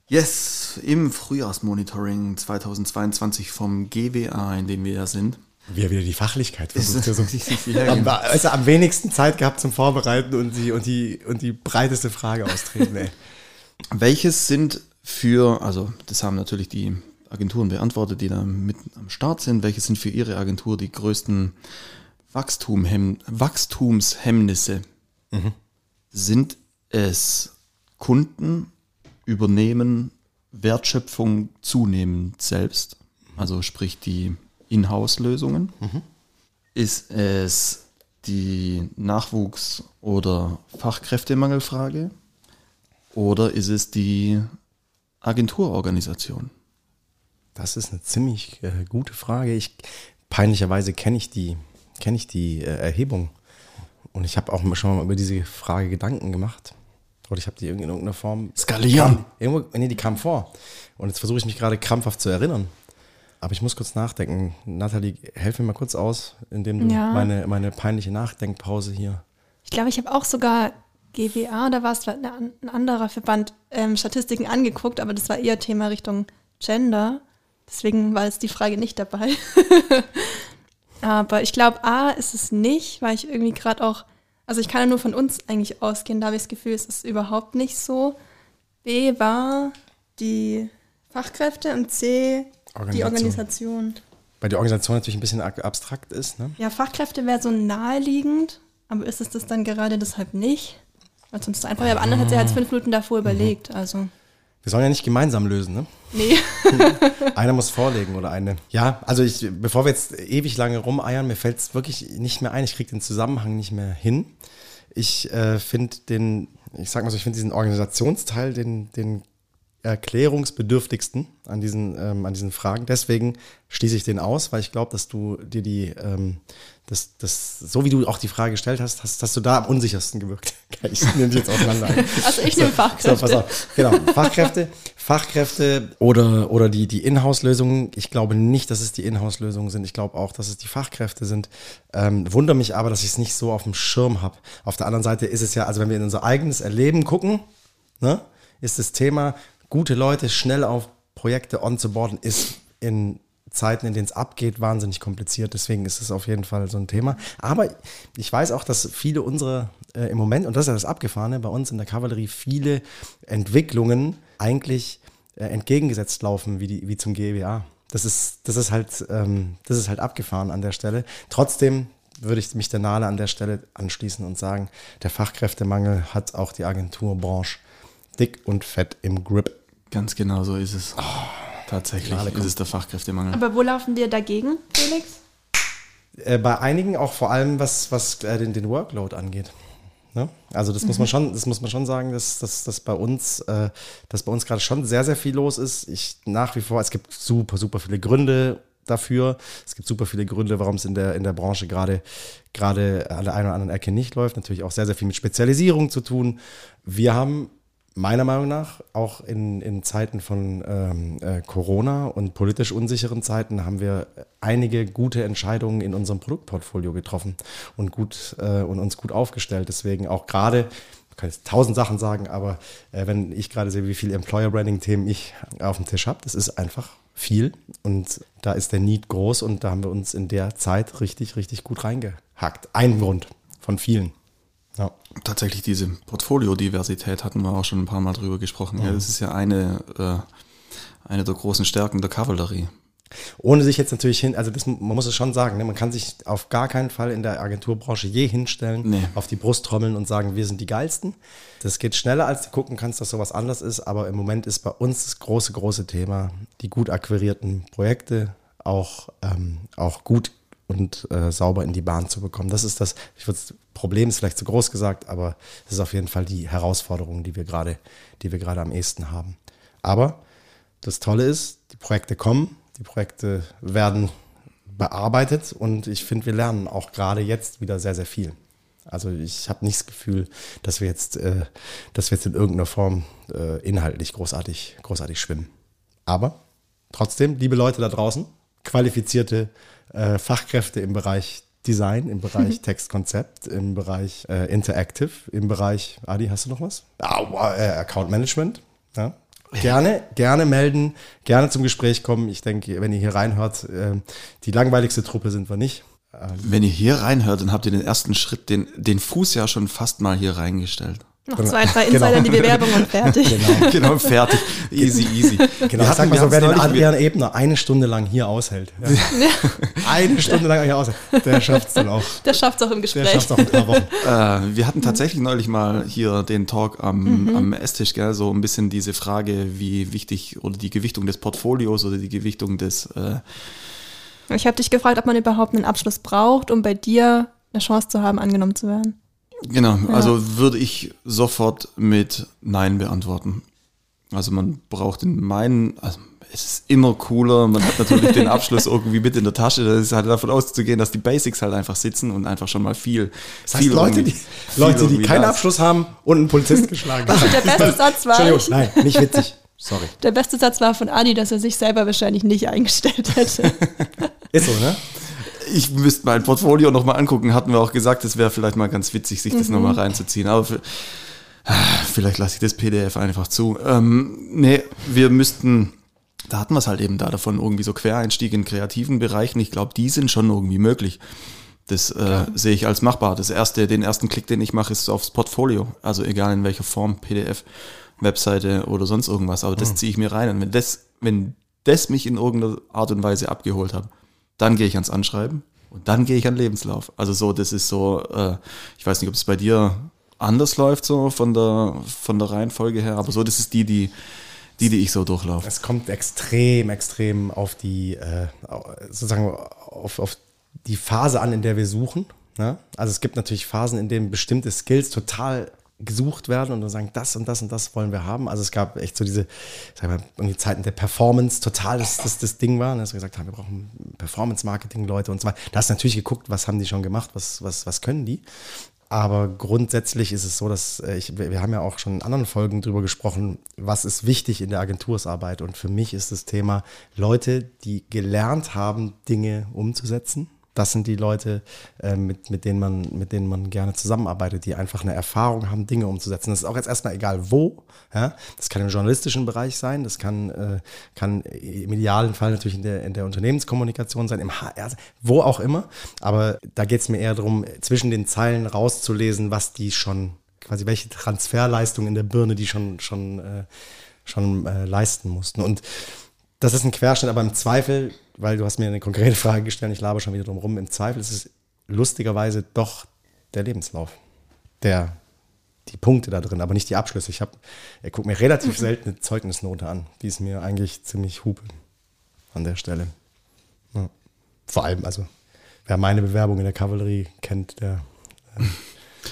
S3: Yes, im Frühjahrsmonitoring 2022 vom GWA, in dem wir ja sind.
S1: Wie er wieder die Fachlichkeit versucht.
S3: Ist-
S1: so. Am, also am wenigsten Zeit gehabt zum Vorbereiten und die, und die, und die breiteste Frage austreten. Ey.
S3: Welches sind für, also das haben natürlich die Agenturen beantwortet, die da mit am Start sind, welche sind für ihre Agentur die größten Wachstumhem Wachstumshemmnisse? Sind es Kunden übernehmen Wertschöpfung zunehmend selbst, also sprich die Inhouse-Lösungen? Ist es die Nachwuchs- oder Fachkräftemangelfrage? Oder ist es die Agenturorganisation?
S1: Das ist eine ziemlich äh, gute Frage. Ich, peinlicherweise kenne ich die, kenne ich die äh, Erhebung. Und ich habe auch schon mal über diese Frage Gedanken gemacht. Oder ich habe die irgendwie in irgendeiner Form.
S3: Skalieren.
S1: Irgendwo, nee, die kam vor. Und jetzt versuche ich mich gerade krampfhaft zu erinnern. Aber ich muss kurz nachdenken. Nathalie, helf mir mal kurz aus, indem du
S2: Ja.
S1: meine, meine peinliche Nachdenkpause hier.
S2: Ich glaube, ich habe auch sogar GWA, da war es ein ein anderer Verband, ähm, Statistiken angeguckt, aber das war eher Thema Richtung Gender. Deswegen war jetzt die Frage nicht dabei. aber ich glaube, A ist es nicht, weil ich irgendwie gerade auch, also ich kann ja nur von uns eigentlich ausgehen, da habe ich das Gefühl, es ist überhaupt nicht so. B war die Fachkräfte und C die
S1: Organisation.
S2: Organisation.
S1: Weil die Organisation natürlich ein bisschen ak- abstrakt ist. Ne?
S2: Ja, Fachkräfte wäre so naheliegend, aber ist es das dann gerade deshalb nicht? Weil sonst einfach, aber anders hat sie halt fünf Minuten davor überlegt, also.
S1: Wir sollen ja nicht gemeinsam lösen, ne?
S2: Nee.
S1: Einer muss vorlegen oder eine. Ja, also ich, bevor wir jetzt ewig lange rumeiern, mir fällt es wirklich nicht mehr ein. Ich kriege den Zusammenhang nicht mehr hin. Ich äh, finde den, ich sag mal so, ich finde diesen Organisationsteil den, den erklärungsbedürftigsten an diesen, ähm, an diesen Fragen. Deswegen schließe ich den aus, weil ich glaube, dass du dir die, ähm, das, das, so wie du auch die Frage gestellt hast, hast, hast du da am unsichersten gewirkt. Ich nehme dich jetzt auseinander.
S2: Also ich nehme Fachkräfte.
S1: So, pass auf. Genau, Fachkräfte, Fachkräfte oder, oder die, die Inhouse-Lösungen. Ich glaube nicht, dass es die Inhouse-Lösungen sind. Ich glaube auch, dass es die Fachkräfte sind. Ähm, wundere mich aber, dass ich es nicht so auf dem Schirm habe. Auf der anderen Seite ist es ja, also wenn wir in unser eigenes Erleben gucken, ne, ist das Thema, gute Leute schnell auf Projekte on zu boarden, ist in Zeiten, in denen es abgeht, wahnsinnig kompliziert. Deswegen ist es auf jeden Fall so ein Thema. Aber ich weiß auch, dass viele unserer äh, im Moment, und das ist ja das Abgefahrene, bei uns in der Kavallerie viele Entwicklungen eigentlich äh, entgegengesetzt laufen, wie, die, wie zum GWA. Das ist, das, ist halt, ähm, das ist halt abgefahren an der Stelle. Trotzdem würde ich mich der Nale an der Stelle anschließen und sagen, der Fachkräftemangel hat auch die Agenturbranche dick und fett im Grip.
S3: Ganz genau so ist es. Tatsächlich
S1: Gnade,
S3: ist es der Fachkräftemangel.
S2: Aber wo laufen wir dagegen, Felix?
S1: Äh, bei einigen auch vor allem, was, was äh, den, den Workload angeht. Ne? Also das muss man schon, das muss man schon sagen, dass, dass, dass bei uns, äh, dass bei uns gerade schon sehr, sehr viel los ist. Ich nach wie vor, es gibt super, super viele Gründe dafür. Es gibt super viele Gründe, warum es in der, in der Branche gerade, gerade an der einen oder anderen Ecke nicht läuft. Natürlich auch sehr, sehr viel mit Spezialisierung zu tun. Wir haben meiner Meinung nach auch in, in Zeiten von ähm, äh, Corona und politisch unsicheren Zeiten haben wir einige gute Entscheidungen in unserem Produktportfolio getroffen und gut äh, und uns gut aufgestellt. Deswegen auch gerade, ich kann jetzt tausend Sachen sagen, aber äh, wenn ich gerade sehe, wie viele Employer Branding Themen ich auf dem Tisch habe, das ist einfach viel und da ist der Need groß und da haben wir uns in der Zeit richtig, richtig gut reingehackt. Ein Grund von vielen. Ja.
S3: Tatsächlich diese Portfoliodiversität hatten wir auch schon ein paar Mal drüber gesprochen. Ja, das ist ja eine, äh, eine der großen Stärken der Kavallerie.
S1: Ohne sich jetzt natürlich hin, also das, man muss es schon sagen, ne, man kann sich auf gar keinen Fall in der Agenturbranche je hinstellen,
S3: Nee.
S1: auf die Brust trommeln und sagen, wir sind die geilsten. Das geht schneller, als du gucken kannst, dass sowas anders ist, aber im Moment ist bei uns das große, große Thema, die gut akquirierten Projekte auch, ähm, auch gut und äh, sauber in die Bahn zu bekommen. Das ist das, ich würde Problem ist vielleicht zu groß gesagt, aber es ist auf jeden Fall die Herausforderung, die wir gerade, die wir gerade am ehesten haben. Aber das Tolle ist, die Projekte kommen, die Projekte werden bearbeitet und ich finde, wir lernen auch gerade jetzt wieder sehr, sehr viel. Also ich habe nicht das Gefühl, dass wir jetzt, äh, dass wir jetzt in irgendeiner Form äh, inhaltlich großartig, großartig schwimmen. Aber trotzdem, liebe Leute da draußen, qualifizierte äh, Fachkräfte im Bereich Design, im Bereich Textkonzept, im Bereich äh, Interactive, im Bereich, Adi, hast du noch was? Ah, äh, Account Management. Ja. Gerne, gerne melden, gerne zum Gespräch kommen. Ich denke, wenn ihr hier reinhört, äh, die langweiligste Truppe sind wir nicht.
S3: Wenn ihr hier reinhört, dann habt ihr den ersten Schritt, den, den Fuß ja schon fast mal hier reingestellt.
S2: Noch zwei, drei Insider in die Bewerbung und fertig.
S1: Genau.
S3: genau, fertig. Easy, easy.
S1: Genau,
S3: Wir
S1: ich sag mal
S3: wir
S1: so, wer den Adrian Ebner eine Stunde lang hier aushält. Ja. eine Stunde lang hier aushält, der schafft es dann auch.
S2: Der schafft es auch im
S1: Der
S2: Gespräch.
S1: schafft es auch in ein paar Wochen.
S3: Äh, wir hatten tatsächlich neulich mal hier den Talk am, am Esstisch, gell? so ein bisschen diese Frage, wie wichtig oder die Gewichtung des Portfolios oder die Gewichtung des, äh,
S2: Ich habe dich gefragt, ob man überhaupt einen Abschluss braucht, um bei dir eine Chance zu haben, angenommen zu werden.
S3: Genau, also würde ich sofort mit Nein beantworten. Also man braucht in meinen, also es ist immer cooler, man hat natürlich den Abschluss irgendwie mit in der Tasche, das ist halt davon auszugehen, dass die Basics halt einfach sitzen und einfach schon mal viel,
S1: Das heißt,
S3: viel
S1: Leute, die,
S3: viel
S1: Leute, die keinen
S3: da ist.
S1: Abschluss haben und einen Polizist geschlagen haben.
S2: Der beste Satz war,
S1: Entschuldigung, nein, nicht witzig. Sorry.
S2: der beste Satz war von Adi, dass er sich selber wahrscheinlich nicht eingestellt hätte.
S1: Ist so, ne?
S3: Ich müsste mein Portfolio nochmal angucken. Hatten wir auch gesagt, es wäre vielleicht mal ganz witzig, sich das nochmal reinzuziehen. Aber für, Ah, vielleicht lasse ich das PDF einfach zu. Ähm, nee, wir müssten, da hatten wir es halt eben da davon, irgendwie so Quereinstieg in kreativen Bereichen. Ich glaube, die sind schon irgendwie möglich. Das äh, sehe ich als machbar. Das erste, den ersten Klick, den ich mache, ist aufs Portfolio. Also egal in welcher Form, PDF, Webseite oder sonst irgendwas. Aber das ziehe ich mir rein. Und wenn das, wenn das mich in irgendeiner Art und Weise abgeholt hat, dann gehe ich ans Anschreiben und dann gehe ich an Lebenslauf. Also so, das ist so, äh, ich weiß nicht, ob es bei dir anders läuft, so von der, von der Reihenfolge her, aber so, das ist die, die, die, die ich so durchlaufe.
S1: Es kommt extrem, extrem auf die, äh, sozusagen auf, auf die Phase an, in der wir suchen. Ne? Also es gibt natürlich Phasen, in denen bestimmte Skills total gesucht werden und dann sagen, das und das und das wollen wir haben. Also es gab echt so diese, sagen wir, irgendwie Zeiten der Performance total das, das, das Ding war, ne? dass wir gesagt haben, wir brauchen Performance-Marketing-Leute und so weiter. Da hast du natürlich geguckt, was haben die schon gemacht, was, was, was können die. Aber grundsätzlich ist es so, dass äh, ich, wir haben ja auch schon in anderen Folgen drüber gesprochen, was ist wichtig in der Agentursarbeit. Und für mich ist das Thema Leute, die gelernt haben, Dinge umzusetzen. Das sind die Leute, äh, mit, mit, denen man, mit denen man gerne zusammenarbeitet, die einfach eine Erfahrung haben, Dinge umzusetzen. Das ist auch jetzt erstmal egal wo. Ja? Das kann im journalistischen Bereich sein, das kann, äh, kann im idealen Fall natürlich in der, in der Unternehmenskommunikation sein, im HR, wo auch immer. Aber da geht es mir eher darum, zwischen den Zeilen rauszulesen, was die schon, quasi welche Transferleistung in der Birne die schon, schon, äh, schon äh, leisten mussten. Und das ist ein Querschnitt, aber im Zweifel, weil du hast mir eine konkrete Frage gestellt, ich laber schon wieder drum rum, im Zweifel ist es lustigerweise doch der Lebenslauf, der die Punkte da drin, aber nicht die Abschlüsse. Ich habe, er guckt mir relativ selten eine Zeugnisnote an. Die ist mir eigentlich ziemlich hupe an der Stelle. Ja. Vor allem, also wer meine Bewerbung in der Kavallerie kennt, der äh,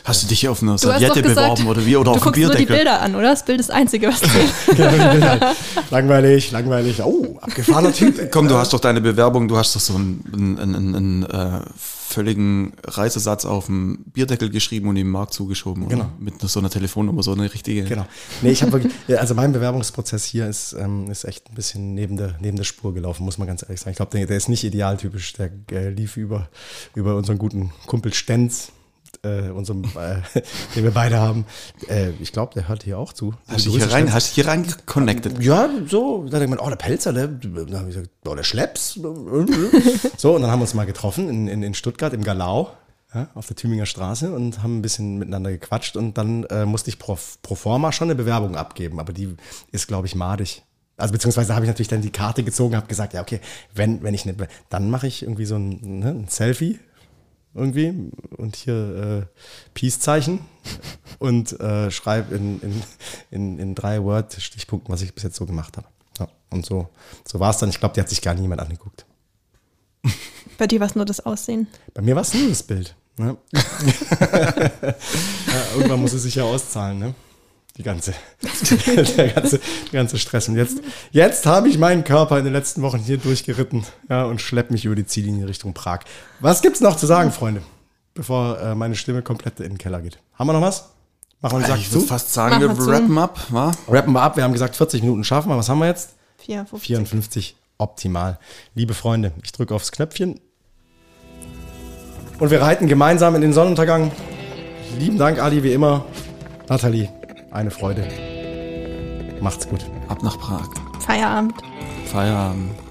S3: Hast du dich auf eine
S2: Du hast doch
S3: Serviette beworben oder wie? Oder
S2: du
S3: auf
S2: guckst nur die
S3: Bierdeckel?
S2: Bilder an, oder? Das Bild ist das Einzige, was zählt.
S1: Genau, langweilig, langweilig. Oh, abgefahrener Typ.
S3: Komm, du hast doch deine Bewerbung, du hast doch so einen, einen, einen, einen äh, völligen Reisesatz auf dem Bierdeckel geschrieben und ihm Markt zugeschoben. Oder?
S1: Genau.
S3: Mit so einer Telefonnummer, so eine richtige.
S1: Genau. Nee, ich habe wirklich, also mein Bewerbungsprozess hier ist, ähm, ist echt ein bisschen neben der, neben der Spur gelaufen, muss man ganz ehrlich sagen. Ich glaube, der, der ist nicht idealtypisch. Der äh, lief über, über unseren guten Kumpel Stenz, äh, unserem, äh, den wir beide haben. Äh, ich glaube, der hört hier auch zu.
S3: Hast du dich hier rein, hast hier rein connected?
S1: Ja, so, da denkt man, oh, der Pelzer, der, dann habe ich gesagt, oh, der Schlepps. So, und dann haben wir uns mal getroffen in, in, in Stuttgart im Galau. Ja, auf der Tübinger Straße und haben ein bisschen miteinander gequatscht und dann äh, musste ich pro, pro forma schon eine Bewerbung abgeben, aber die ist, glaube ich, madig. Also beziehungsweise habe ich natürlich dann die Karte gezogen, habe gesagt, ja okay, wenn, wenn ich nicht, dann mache ich irgendwie so ein, ne, ein Selfie irgendwie und hier äh, Peace-Zeichen und äh, schreibe in, in, in, in drei Word-Stichpunkten, was ich bis jetzt so gemacht habe. Ja, und so, so war es dann. Ich glaube, die hat sich gar niemand angeguckt.
S2: Bei dir war es nur das Aussehen.
S1: Bei mir war es nur das Bild. Ne? ja, irgendwann muss es sich ja auszahlen, ne? Die ganze, der ganze, der ganze Stress. Und jetzt, jetzt habe ich meinen Körper in den letzten Wochen hier durchgeritten ja, und schlepp mich über die Ziellinie Richtung Prag. Was gibt's noch zu sagen, Freunde? Bevor äh, meine Stimme komplett in den Keller geht. Haben wir noch was? Machen wir einen Sack
S3: Ich würde
S1: zu.
S3: fast sagen, wir
S2: Mach mal zu.
S3: rappen ab, wa?
S1: Rappen wir ab. Wir haben gesagt, 40 Minuten schaffen wir. Was haben wir jetzt?
S2: 54.
S1: 54. Optimal. Liebe Freunde, ich drücke aufs Knöpfchen. Und wir reiten gemeinsam in den Sonnenuntergang. Lieben Dank, Ali, wie immer. Nathalie, eine Freude. Macht's gut.
S3: Ab nach Prag.
S2: Feierabend.
S3: Feierabend.